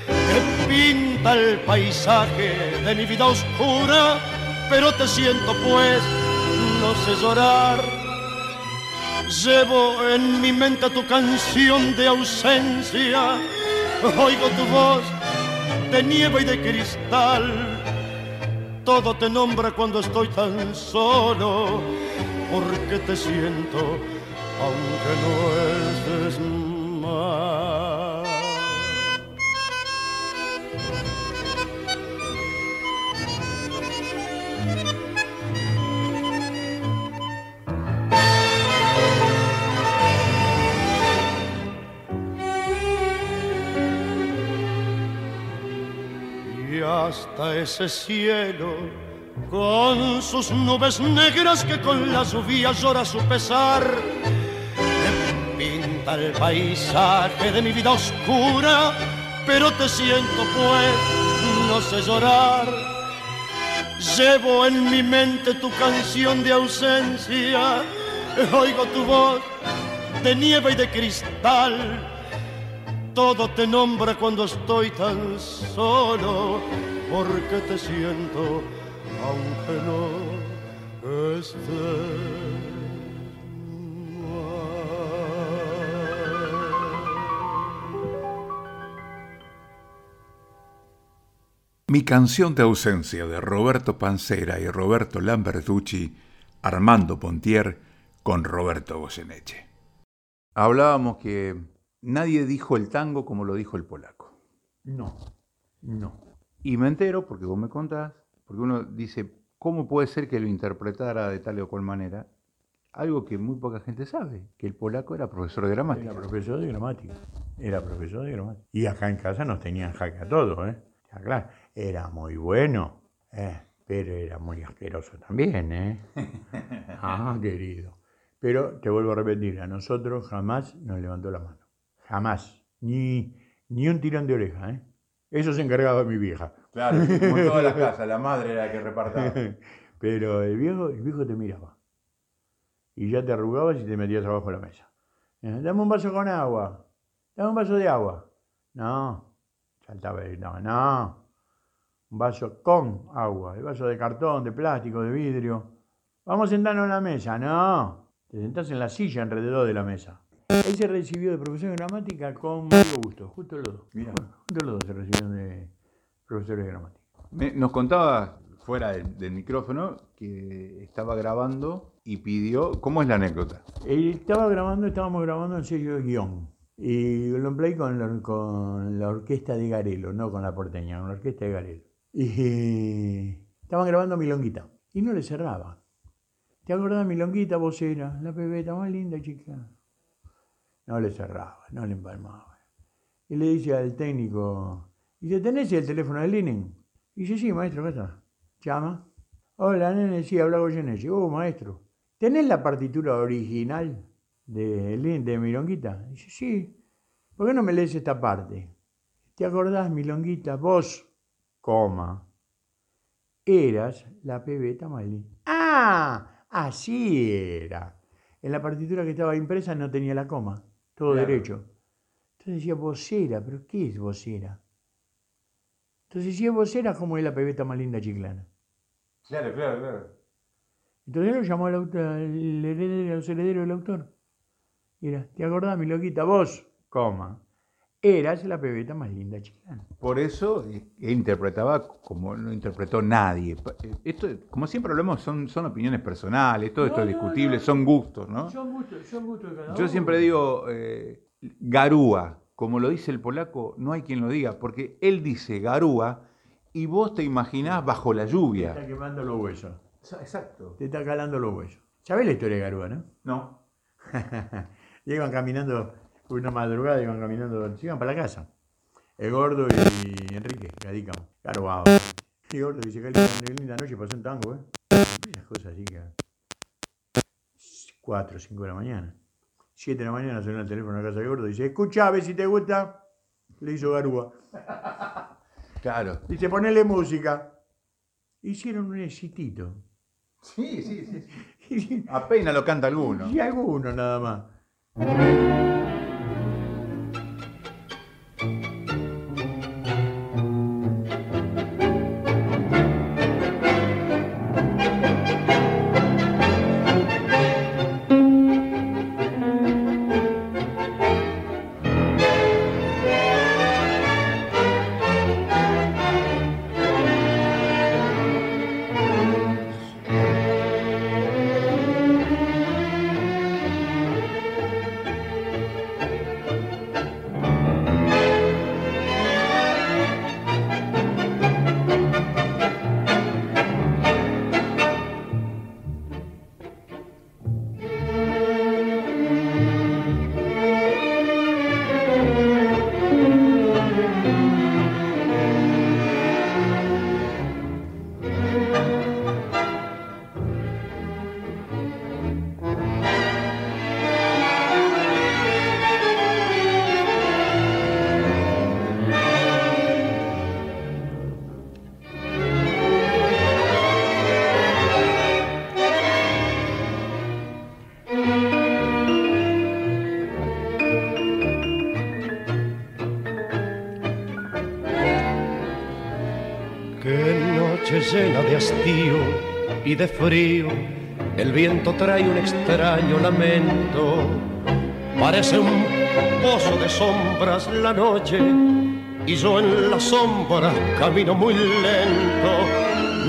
que pinta el paisaje de mi vida oscura pero te siento pues no sé llorar. Llevo en mi mente tu canción de ausencia. Oigo tu voz de nieve y de cristal todo te nombra cuando estoy tan solo, porque te siento, aunque no estés más. Hasta ese cielo con sus nubes negras que con la lluvia llora su pesar. Me pinta el paisaje de mi vida oscura pero te siento pues no sé llorar. Llevo en mi mente tu canción de ausencia oigo tu voz de nieve y de cristal todo te nombra cuando estoy tan solo, porque te siento aunque no estés Mi canción de ausencia de Roberto Pancera y Roberto Lambertucci, Armando Pontier con Roberto Goyeneche. Hablábamos que nadie dijo el tango como lo dijo el polaco. No, no. Y me entero, porque vos me contás, porque uno dice, ¿cómo puede ser que lo interpretara de tal o cual manera? Algo que muy poca gente sabe, que el polaco era profesor de Era gramática. profesor de gramática. Era profesor de gramática. Y acá en casa nos tenían jaque a todos, ¿eh? Claro. Era muy bueno, ¿eh? pero era muy asqueroso también, ¿eh? *laughs* Ah, querido. Pero te vuelvo a repetir, a nosotros jamás nos levantó la mano. Jamás. Ni, ni un tirón de oreja, ¿eh? Eso se encargaba mi vieja. Claro, como en todas las *laughs* casas, la madre era la que repartaba. Pero el viejo, el viejo te miraba. Y ya te arrugabas y te metías abajo de la mesa. Eh, Dame un vaso con agua. Dame un vaso de agua. No. Saltaba él. No, no. Un vaso con agua. El vaso de cartón, de plástico, de vidrio. Vamos a sentarnos en la mesa. No. Te sentás en la silla alrededor de la mesa. Él se recibió de profesor de gramática con Mario Gusto. Justo los dos. Mirá. Justo los dos se recibieron de profesores de gramática. Me- nos contaba fuera del, del micrófono que estaba grabando y pidió, ¿cómo es la anécdota? Eh, Estaba grabando, estábamos grabando en sello de guion. Y lo empleé con la, con la orquesta de Garelo, no con la porteña, con la orquesta de Garelo. Y estaban grabando Milonguita. Y no le cerraba. ¿Te acordás, Milonguita, vos eras la pebeta más linda, chica? No le cerraba, no le empalmaba. Y le dice al técnico, dice, ¿tenés el teléfono de Lenin? Y dice, sí, maestro, acá está. Llama. Hola, nene, sí, habla Goyeneche. Oh, maestro, ¿tenés la partitura original de, Lin- de Milonguita? Dice, sí. ¿Por qué no me lees esta parte? ¿Te acordás, Milonguita, vos, coma, eras la más linda? ¡Ah! Así era. En la partitura que estaba impresa no tenía la coma, todo Claro. derecho. Entonces decía vocera, pero ¿qué es vocera? Entonces si es vocera, ¿cómo es la pebeta más linda chiclana? Claro, claro, claro. Entonces lo llamó al autor, al heredero, a los herederos del autor. Y era, ¿te acordás, mi loquita? Vos, coma, eras la pebeta más linda chiclana. Por eso eh, interpretaba como no interpretó nadie. Eh, Esto, como siempre hablamos, son, son opiniones personales, todo esto es discutible, no. son gustos, ¿no? Son gustos, son gustos de cada Yo siempre digo, eh, garúa, como lo dice el polaco, no hay quien lo diga, porque él dice garúa y vos te imaginás bajo la Te lluvia. está quemando los huesos, Exacto. te está calando los huesos. ¿Sabés la historia de Garúa, no? No. *laughs* Iban caminando, una madrugada iban caminando, se iban para la casa. El gordo y Enrique, Cadícamo. Y el gordo dice, qué linda, noche, pasó un tango, ¿eh? Esas cosas así que... 4 o 5 de la mañana. 7 de la mañana suena el teléfono la casa del gordo y dice, escucha, a ver si te gusta. Le hizo Garúa. *laughs* Claro. Dice, ponele música. Hicieron un exitito. Sí, sí, sí. *laughs* Apenas lo canta alguno. y alguno nada más. Y de frío, el viento trae un extraño lamento. Parece un pozo de sombras la noche y yo en las sombras camino muy lento.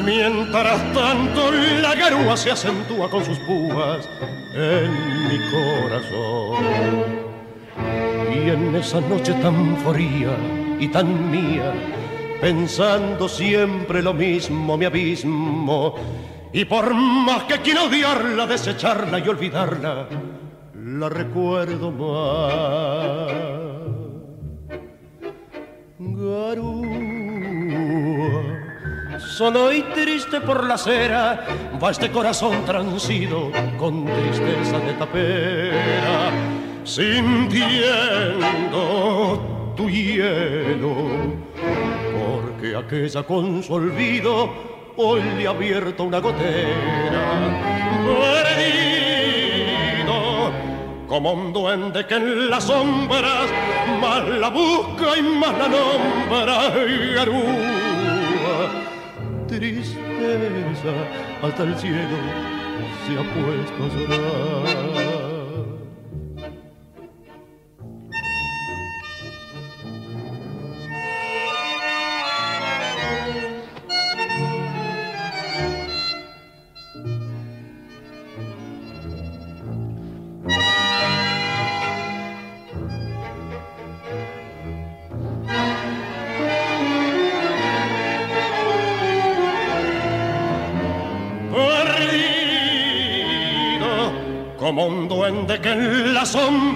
Mientras tanto la garúa se acentúa con sus púas en mi corazón. Y en esa noche tan fría y tan mía, pensando siempre lo mismo, mi abismo. Y por más que quiera odiarla, desecharla y olvidarla, la recuerdo más. Garúa, solo y triste por la acera, va este corazón transido con tristeza de tapera, sintiendo tu hielo, porque aquella con su olvido hoy le ha abierto una gotera. Perdido, como un duende que en las sombras más la busca y más la nombra. Garúa, tristeza, hasta el cielo se ha puesto a llorar.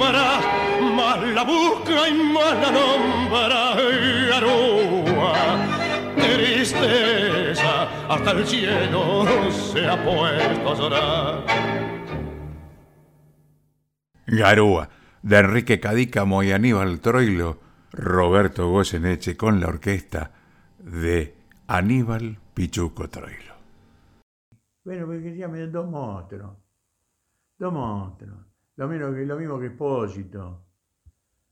La sombra más la busca y más la nombra. Garúa, tristeza, hasta el cielo se ha puesto a llorar. Garúa, de Enrique Cadícamo y Aníbal Troilo, Roberto Goyeneche con la orquesta de Aníbal Pichuco Troilo. Bueno, porque quería me dos monstruos. Dos monstruos. Lo mismo que, lo mismo que.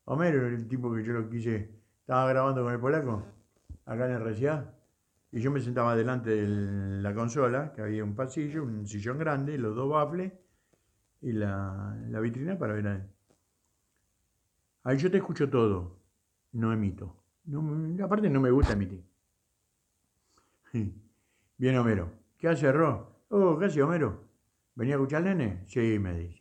Homero era el tipo que yo lo quise. Estaba grabando con el polaco, acá en RCA. Y yo me sentaba delante de la consola, que había un pasillo, un sillón grande, los dos baffles y la, la vitrina para ver a él. Ahí yo te escucho todo, no emito. Aparte no me gusta emitir. *laughs* Bien Homero. ¿Qué hace Ro? Oh, ¿qué hace Homero? ¿Venía a escuchar al nene? Sí, me dice.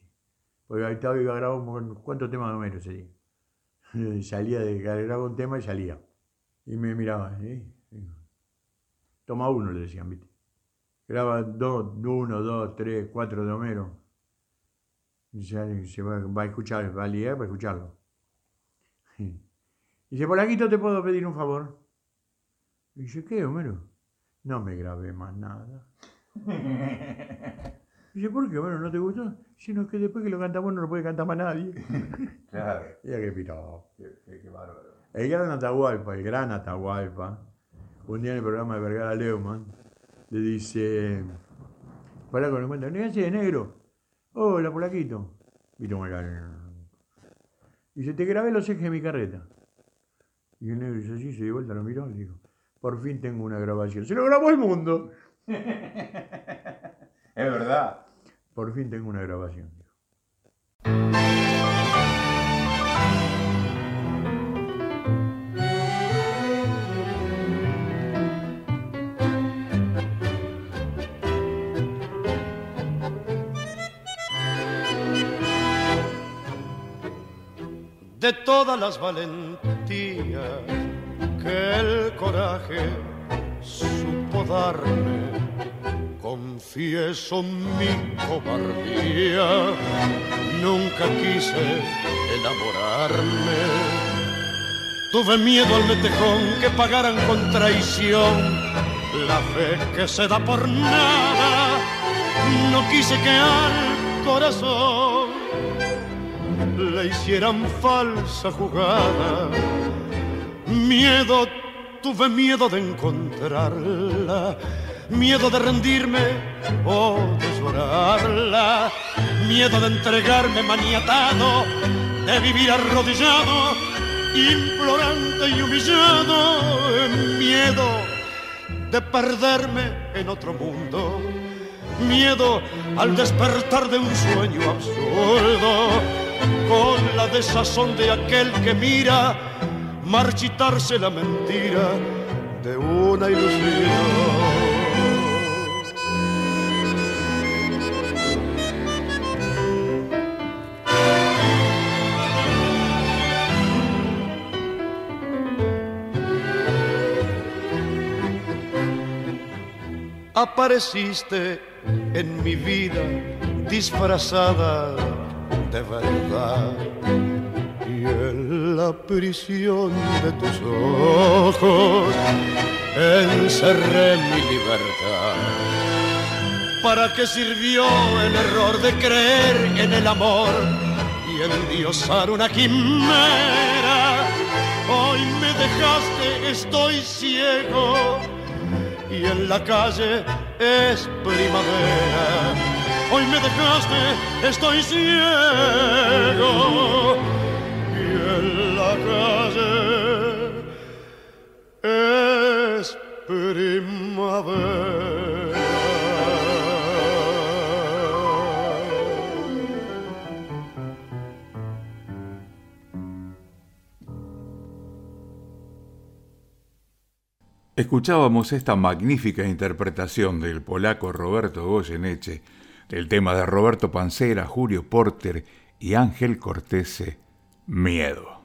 Porque estaba, iba a grabar cuántos temas de Homero ese día. salía de grababa un tema y salía. Y me miraba. ¿eh? Toma uno, le decían, ¿viste? Graba dos, uno, dos, tres, cuatro de Homero. Y se, va, va, a escuchar, va a liar para escucharlo. Y dice, Polaquito, ¿te puedo pedir un favor? Y dice, ¿qué, Homero? No me grabé más nada. *laughs* Dice, ¿por qué? Bueno, ¿no te gustó? Sino que después que lo cantamos no lo puede cantar más nadie. *laughs* Claro. Mira qué pirado. Qué, qué- qué bárbaro. El gran Atahualpa, el gran Atahualpa, un día en el programa de Vergara Leumann, le dice, para con el cuenta, ¿qué haces negro? Hola, polaquito. Vino muy Dice, te grabé los ejes de mi carreta. Y el negro dice así, se dio vuelta, lo miró y dijo, por fin tengo una grabación. Se lo grabó el mundo. *laughs* Es verdad. Por fin tengo una grabación. de todas las valentías que el coraje supo darme. Confieso mi cobardía, nunca quise enamorarme. Tuve miedo al metejón que pagaran con traición la fe que se da por nada. No quise que al corazón le hicieran falsa jugada. Miedo, tuve miedo de encontrarla, miedo de rendirme o de llorarla, miedo de entregarme maniatado, de vivir arrodillado, implorante y humillado, miedo de perderme en otro mundo. Miedo al despertar de un sueño absurdo, con la desazón de aquel que mira marchitarse la mentira de una ilusión. Apareciste en mi vida disfrazada de verdad y en la prisión de tus ojos encerré mi libertad. ¿Para qué sirvió el error de creer en el amor y endiosar una quimera? Hoy me dejaste, estoy ciego y en la calle es primavera. Hoy me dejaste, estoy ciego y en la calle es primavera. Escuchábamos esta magnífica interpretación del polaco Roberto Goyeneche del tema de Roberto Pancera, Julio Porter y Ángel Cortese, Miedo.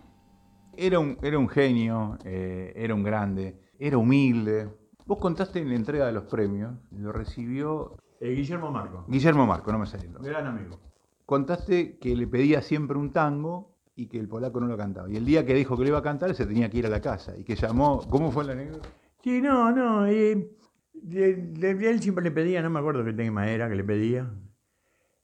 Era un, era un genio, eh, era un grande, era humilde. Vos contaste en la entrega de los premios, lo recibió Eh, Guillermo Marco, Guillermo Marco, no me salió. gran amigo. contaste que le pedía siempre un tango y que el polaco no lo cantaba. Y el día que dijo que lo iba a cantar, se tenía que ir a la casa. Y que llamó. ¿Cómo fue la anécdota? Sí, no, no. eh, de- de- él siempre le pedía, no me acuerdo qué tema era que le pedía.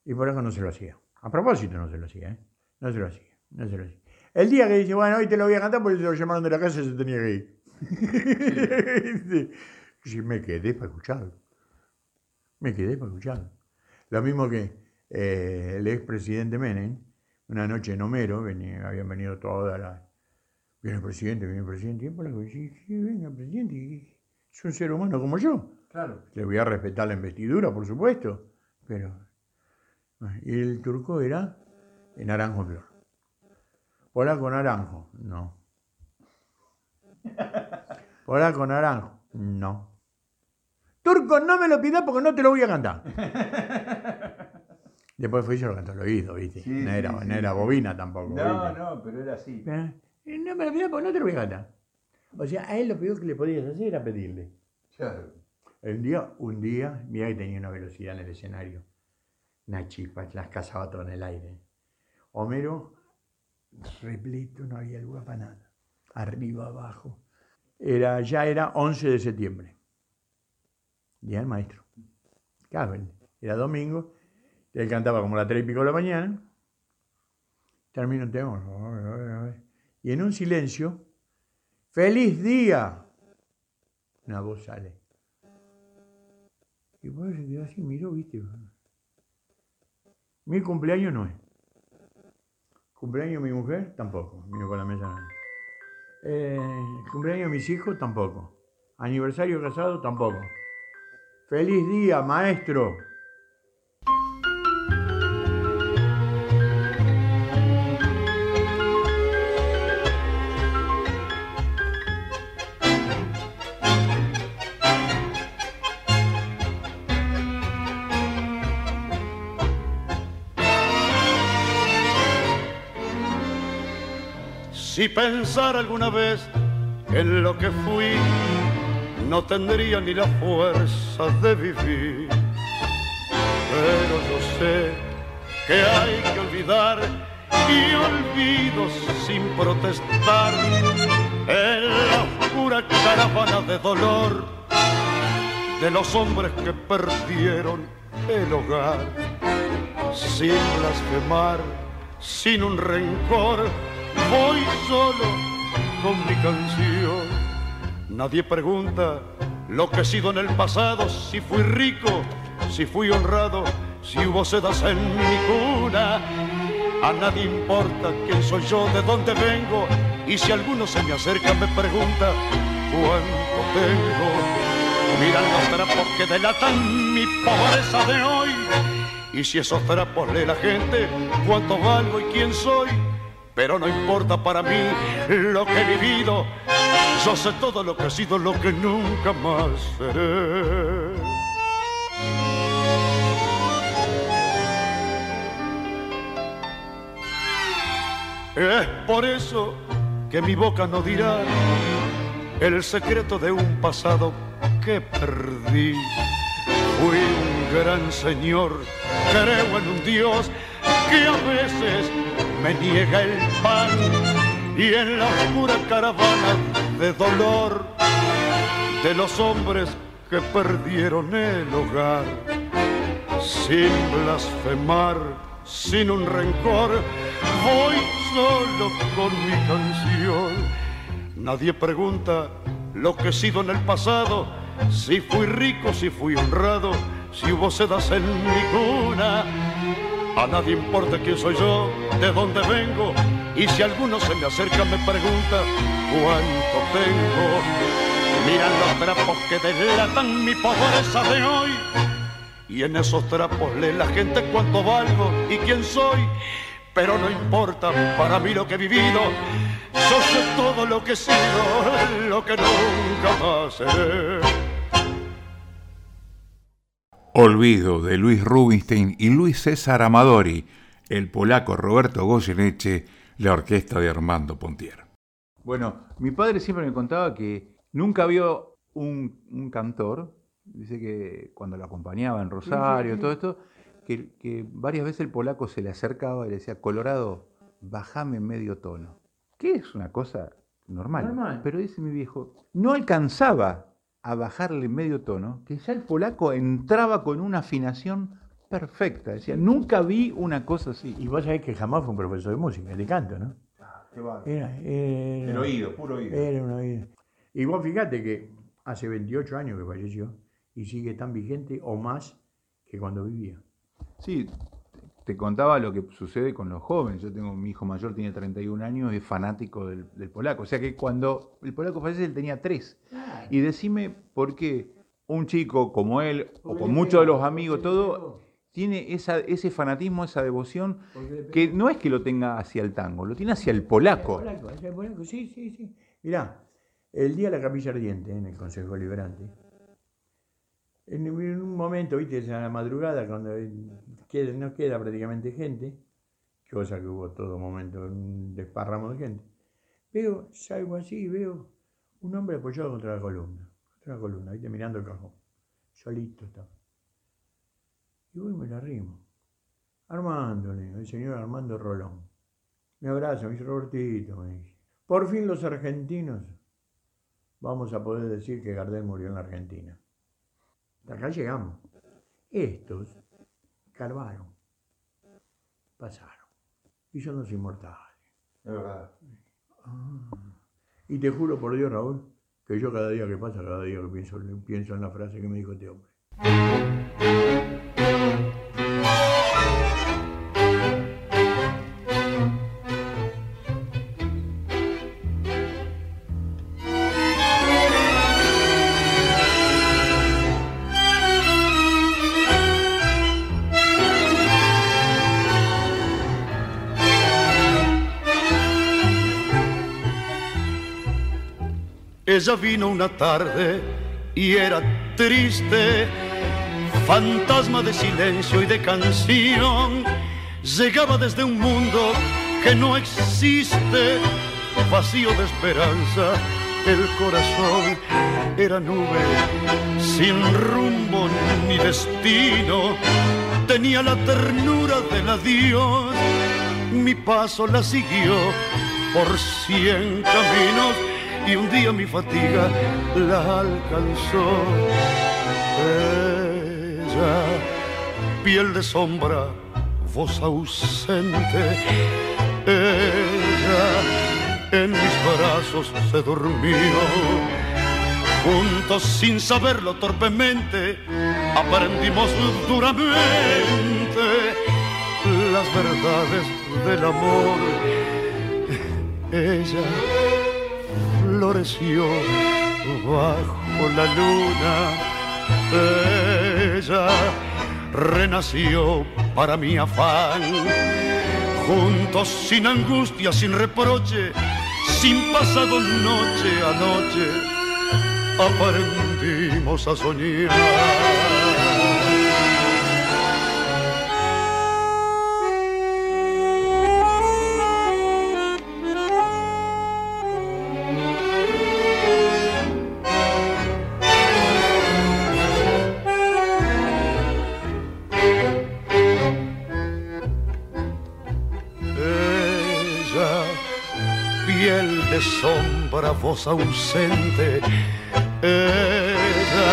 Y por eso no se lo hacía. A propósito no se lo hacía, ¿eh? No se lo hacía, no se lo hacía. El día que dice, bueno, hoy te lo voy a cantar porque lo llamaron de la casa y se tenía que ir. Sí, *laughs* me quedé para escucharlo. Me quedé para escucharlo. Lo mismo que eh, el expresidente Menem, una noche en Homero, venía- habían venido todas las... Viene el presidente, viene el presidente. Y polaco dice, sí, venga, presidente, y es un ser humano como yo. Claro. Le voy a respetar la investidura, por supuesto, pero... Y el turco era en naranjo flor. Polaco naranjo, no. Polaco naranjo, no. Turco, no me lo pidas porque no te lo voy a cantar. Después fui y se lo cantó al oído, ¿viste? Sí, no, era, sí, no sí, era sí. bobina tampoco. No, ¿viste? no, pero era así. Eh, No me lo pidas porque no te lo voy a cantar. O sea, a él lo peor que le podías hacer era pedirle. Claro. El día, un día, mira que tenía una velocidad en el escenario. Una chispa, las cazaba todo en el aire. Homero, repleto, no había lugar para nada. Arriba, abajo. Era, ya era 11 de septiembre. Día del maestro. Claro, era domingo. Él cantaba como a las 3 y pico de la mañana. Termina el tema. Y en un silencio, ¡Feliz día! Una voz sale. Y pues se quedó así, miró, viste. Mi cumpleaños no es. Cumpleaños de mi mujer, tampoco. Vino con la mesa. no. Eh, cumpleaños de mis hijos, tampoco. Aniversario casado, tampoco. Feliz día, maestro. Si pensara alguna vez en lo que fui, no tendría ni la fuerza de vivir. Pero yo sé que hay que olvidar y olvido sin protestar en la oscura caravana de dolor de los hombres que perdieron el hogar sin blasfemar, sin un rencor, voy solo con mi canción. Nadie pregunta lo que he sido en el pasado, si fui rico, si fui honrado, si hubo sedas en mi cuna. A nadie importa quién soy yo, de dónde vengo, y si alguno se me acerca me pregunta cuánto tengo. Miran los trapos que delatan mi pobreza de hoy. Y si esos trapos lee la gente, cuánto valgo y quién soy. Pero no importa para mí lo que he vivido. Yo sé todo lo que he sido, lo que nunca más seré. Es por eso que mi boca no dirá el secreto de un pasado que perdí. Fui un gran señor, creo en un Dios que a veces me niega el pan y en la oscura caravana de dolor de los hombres que perdieron el hogar. Sin blasfemar, sin un rencor, voy solo con mi canción. Nadie pregunta lo que he sido en el pasado, si fui rico, si fui honrado, si hubo sedas en mi cuna. A nadie importa quién soy yo, de dónde vengo, y si alguno se me acerca me pregunta cuánto tengo. Miran los trapos que delatan mi pobreza de hoy. Y en esos trapos lee la gente cuánto valgo y quién soy. Pero no importa para mí lo que he vivido. Yo todo lo que he sido, lo que nunca más seré. Olvido de Luis Rubinstein y Luis César Amadori, el polaco Roberto Goyeneche, la orquesta de Armando Pontier. Bueno, mi padre siempre me contaba que nunca vio un, un cantor, dice que cuando lo acompañaba en Rosario, todo esto, que, que varias veces el polaco se le acercaba y le decía, Colorado, bajame medio tono. Que es una cosa normal. Normal. Pero dice mi viejo, no alcanzaba a bajarle medio tono, que ya el polaco entraba con una afinación perfecta. Decía, nunca vi una cosa así. Y vos sabés que jamás fue un profesor de música, de canto, ¿no? Era, era- El oído, puro oído. Era un oído. Y vos fíjate que hace 28 años que falleció y sigue tan vigente o más que cuando vivía. Sí, te contaba lo que sucede con los jóvenes. Yo tengo mi hijo mayor, tiene 31 años es fanático del, del polaco. O sea que cuando el polaco fallece, él tenía tres. Y decime por qué un chico como él, o con muchos de los amigos, todo, tiene esa, ese fanatismo, esa devoción, que no es que lo tenga hacia el tango, lo tiene hacia el polaco. Polaco, ese polaco, sí, sí, sí. Mirá, el día de la capilla ardiente en el Consejo Liberante, en, un momento, viste, a la madrugada, cuando queda- no queda prácticamente gente, cosa que hubo todo momento, un desparramo de gente, veo, salgo así veo un hombre apoyado contra la columna, contra la columna, viste, mirando el cajón, solito estaba. Y voy y me la arrimo. Armando, el señor Armando Rolón. Me abraza, me dice Robertito, me dice. Por fin los argentinos vamos a poder decir que Gardel murió en la Argentina. Hasta acá llegamos. Estos carvaron, pasaron. Y son los inmortales. Ah. Y te juro por Dios, Raúl, que yo cada día que pasa, cada día que pienso, pienso en la frase que me dijo este hombre. Ella vino una tarde y era triste, fantasma de silencio y de canción. Llegaba desde un mundo que no existe, vacío de esperanza. El corazón era nube, sin rumbo ni destino. Tenía la ternura del adiós. Mi paso la siguió por cien caminos y un día mi fatiga la alcanzó. Ella, piel de sombra, voz ausente, ella en mis brazos se durmió. Juntos sin saberlo torpemente, aprendimos duramente las verdades del amor. Ella floreció bajo la luna. Ella renació para mi afán. Juntos sin angustia, sin reproche, sin pasado noche a noche, aprendimos a soñar. Ausente. Ella,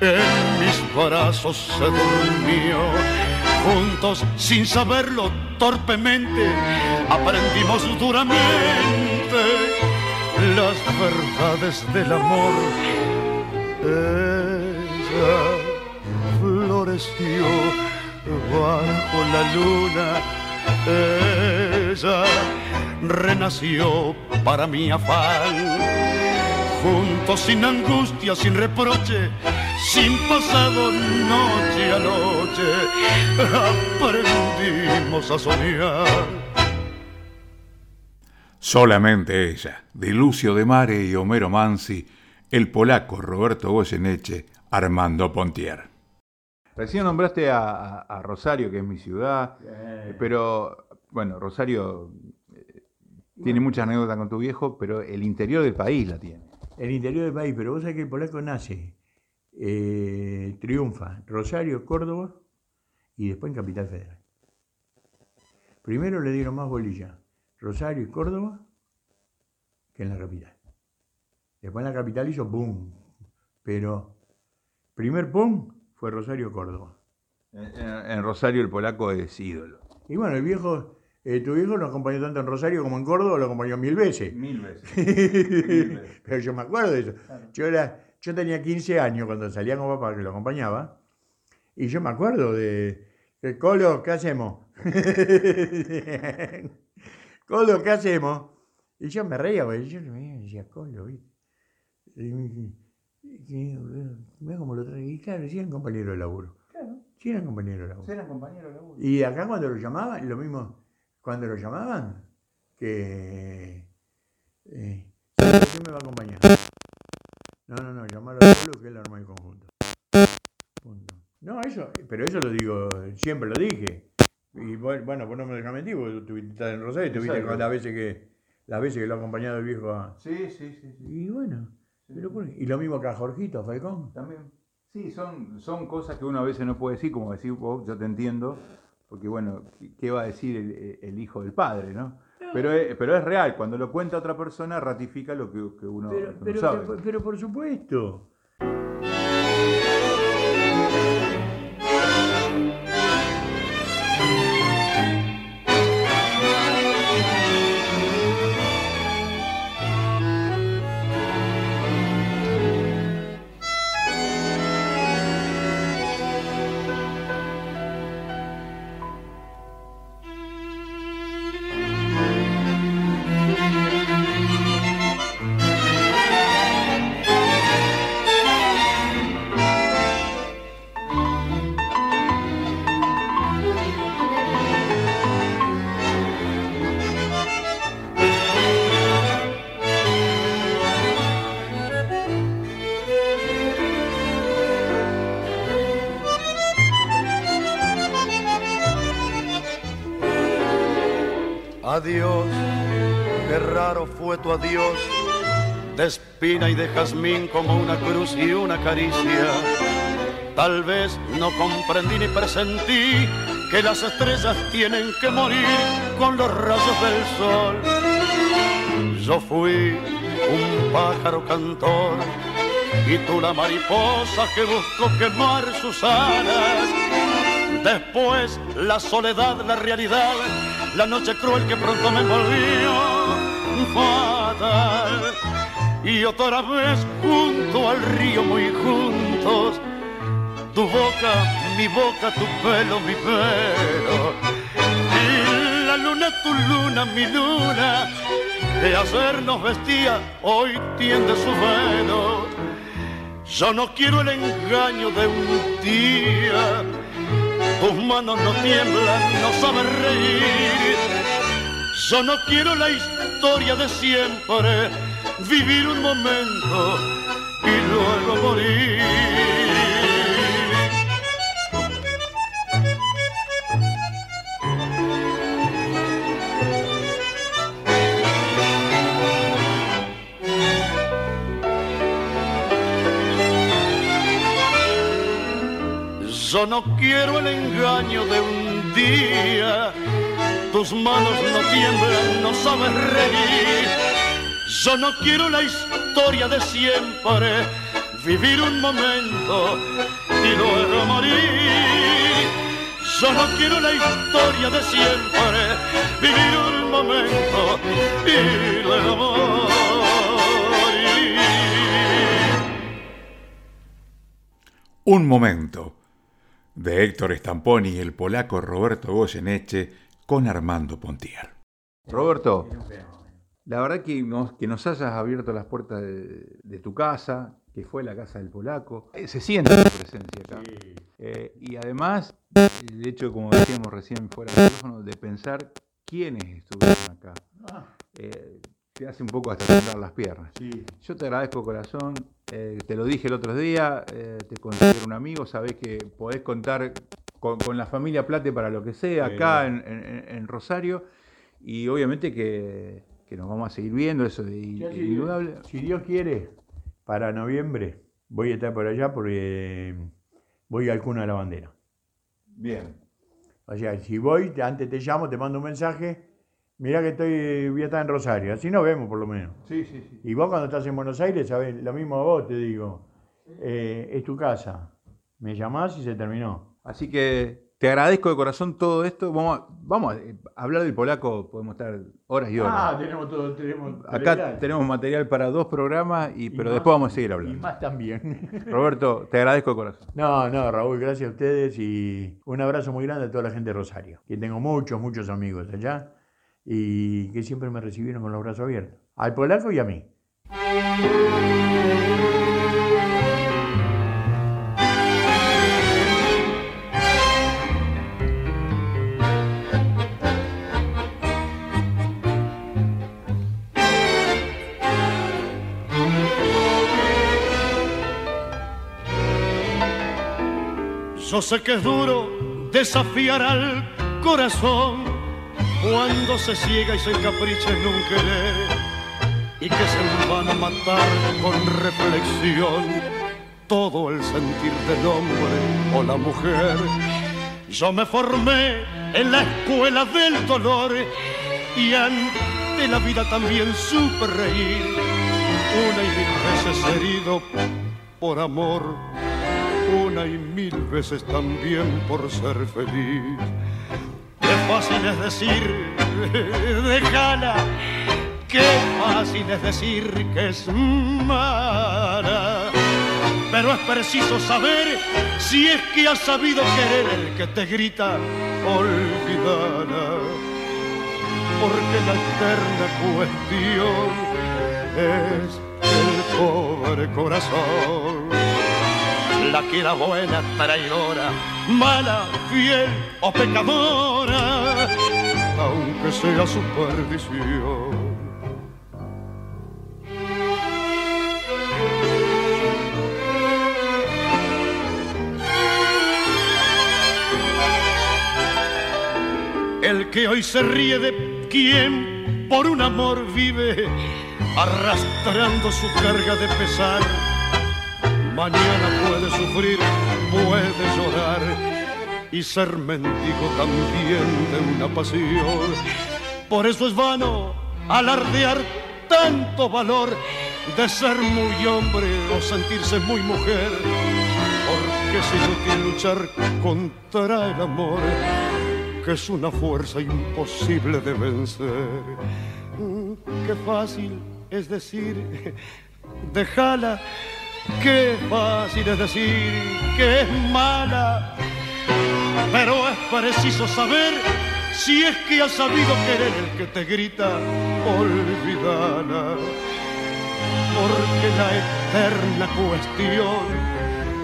en mis brazos se durmió. Juntos, sin saberlo, torpemente, aprendimos duramente las verdades del amor. Ella floreció bajo la luna. Ella renació para mi afán. Juntos sin angustia, sin reproche, sin pasado noche a noche, aprendimos a soñar. Solamente ella, de Lucio de Mare y Homero Mansi, el polaco Roberto Goyeneche, Armando Pontier. Recién nombraste a, a- a Rosario, que es mi ciudad, pero bueno, Rosario tiene muchas anécdotas con tu viejo, pero el interior del país la tiene. el interior del país, pero vos sabés que el polaco nace, eh, triunfa, Rosario, Córdoba, y después en Capital Federal. Primero le dieron más bolilla Rosario y Córdoba que en la capital. Después en la capital hizo boom, pero primer boom fue Rosario Córdoba. En, en- en Rosario el polaco es ídolo. Y bueno, el viejo, eh, tu viejo lo acompañó tanto en Rosario como en Córdoba, lo acompañó mil veces. Mil veces. *laughs* Pero yo me acuerdo de eso. Yo, era, yo tenía 15 años cuando salía con papá que lo acompañaba. Y yo me acuerdo de, de, Colo, ¿qué hacemos? *laughs* Colo, ¿qué hacemos? Y yo me reía, porque yo me decía, Colo, ¿viste? Y me dice, "¿Qué, boludo? Mirá cómo lo trae. Y claro, sí eran compañeros de laburo. Sí eran compañeros de laburo. Eran compañeros de laburo. Y acá cuando lo llamaban, lo mismo, cuando lo llamaban, que... Eh, ¿Quién me va a acompañar? No, no, no, llamarlo a Pablo que él arma el conjunto. Punto. No, eso, pero eso lo digo, siempre lo dije. Y vos- bueno, pues no me dejas mentir, porque tú tuviste estás en Rosario y tuviste Exacto. con las veces que las veces que lo ha acompañado el viejo a... Sí, sí, sí, sí. Y bueno, pero por- y lo mismo que a Jorgito, a Falcón. También. Sí, son, son cosas que uno a veces no puede decir, como decís vos, yo te entiendo, porque bueno, ¿qué- ¿qué va a decir el, el hijo del padre, no? Pero es, pero es real, cuando lo cuenta otra persona ratifica lo que, que uno, Pero, que uno pero, sabe. pero, pero por supuesto. Raro fue tu adiós, de espina y de jazmín como una cruz y una caricia. Tal vez no comprendí ni presentí que las estrellas tienen que morir con los rayos del sol. Yo fui un pájaro cantor y tú la mariposa que buscó quemar sus alas. Después la soledad, la realidad, la noche cruel que pronto me envolvió Y otra vez junto al río muy juntos, tu boca, mi boca, tu pelo, mi pelo. Y la luna, tu luna, mi luna, de ayer nos vestía, hoy tiende su velo. Yo no quiero el engaño de un día tus manos no tiemblan, no saben reír. Yo no quiero la historia de siempre, vivir un momento y luego morir. Yo no quiero el engaño de un día. Tus manos no tiemblan, no sabes reír. Yo no quiero la historia de siempre, vivir un momento y luego morir. Yo no quiero la historia de siempre, vivir un momento y luego morir. Un momento, de Héctor Stamponi y el polaco Roberto Goyeneche con Armando Pontier. Roberto, la verdad que nos, que nos hayas abierto las puertas de, de tu casa, que fue la casa del polaco, eh, se siente tu presencia acá. Eh, y además, el hecho, como decíamos recién fuera del teléfono, de pensar quiénes estuvieron acá, eh, te hace un poco hasta temblar las piernas. Sí. Yo te agradezco corazón, eh, te lo dije el otro día, eh, te considero un amigo, sabés que podés contar con, con la familia Plate para lo que sea, acá en, en- en Rosario, y obviamente que, que nos vamos a seguir viendo, eso es si, indudable. si Dios quiere, para noviembre voy a estar por allá porque voy al Cuna de la Bandera. Bien. O sea, si voy, te- antes te llamo, te mando un mensaje, mirá que estoy, voy a estar en Rosario, así nos vemos por lo menos. Sí, sí, sí. Y vos cuando estás en Buenos Aires, sabés, lo mismo a vos te digo, eh, es tu casa, me llamás y se terminó. Así que te agradezco de corazón todo esto. Vamos a, vamos a hablar del polaco, podemos estar horas y horas. Ah, tenemos todo, tenemos Acá material. tenemos material para dos programas, y, Y pero más- después vamos a seguir Y hablando. más también. *laughs* Roberto, te agradezco de corazón. No, no, Raúl, gracias a ustedes y un abrazo muy grande a toda la gente de Rosario, que tengo muchos, muchos amigos allá y que siempre me recibieron con los brazos abiertos. Al polaco y a mí. Yo sé que es duro desafiar al corazón cuando se ciega y se encapricha en un querer y que se van a matar con reflexión todo el sentir del hombre o la mujer. Yo me formé en la escuela del dolor y ante la vida también supe reír una y mil veces herido por amor una y mil veces también por ser feliz. Qué fácil es decir, déjala, qué fácil es decir que es mala. Pero es preciso saber si es que has sabido querer el que te grita, olvidala. Porque la eterna cuestión es el pobre corazón la que era buena, traidora, mala, fiel o pecadora, aunque sea su perdición. El que hoy se ríe de quien por un amor vive, arrastrando su carga de pesar Mañana puede sufrir, puede llorar y ser mendigo también de una pasión. Por eso es vano alardear tanto valor de ser muy hombre o sentirse muy mujer. Porque es inútil luchar contra el amor, que es una fuerza imposible de vencer. Mm, Qué fácil es decir, *laughs* déjala Qué fácil es decir que es mala, pero es preciso saber si es que has sabido querer el que te grita, olvidala. Porque la eterna cuestión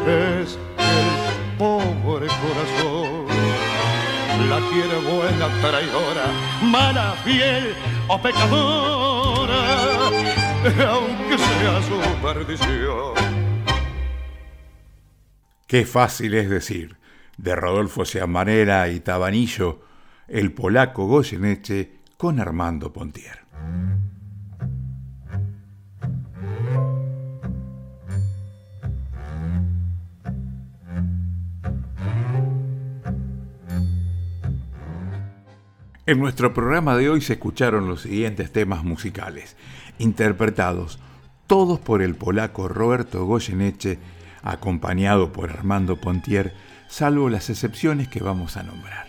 es el pobre corazón. La quiere buena, traidora, mala, fiel o pecadora *laughs* aunque sea su perdición. Qué fácil es decir, de Rodolfo Seamanera y Tabanillo, el polaco Goyeneche con Armando Pontier. En nuestro programa de hoy se escucharon los siguientes temas musicales, interpretados todos por el polaco Roberto Goyeneche, acompañado por Armando Pontier, salvo las excepciones que vamos a nombrar.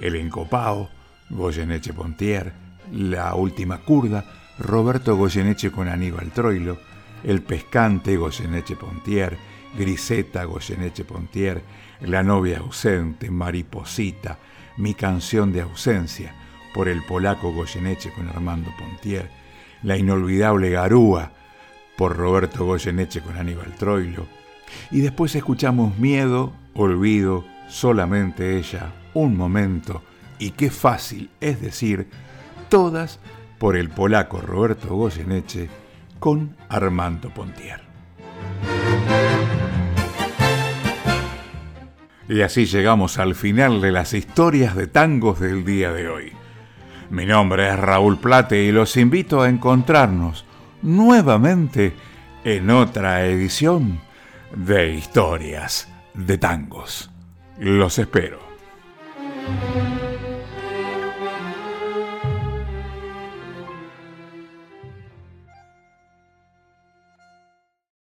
El Encopao, Goyeneche Pontier, La Última Curda, Roberto Goyeneche con Aníbal Troilo, El Pescante, Goyeneche Pontier, Griseta, Goyeneche Pontier, La Novia Ausente, Mariposita, Mi Canción de Ausencia, por el polaco Goyeneche con Armando Pontier, La Inolvidable Garúa, por Roberto Goyeneche con Aníbal Troilo, y después escuchamos Miedo, Olvido, Solamente Ella, Un Momento, y qué fácil es decir, todas por el polaco Roberto Goyeneche con Armando Pontier. Y así llegamos al final de las historias de tangos del día de hoy. Mi nombre es Raúl Plate y los invito a encontrarnos nuevamente en otra edición de Historias de Tangos. Los espero.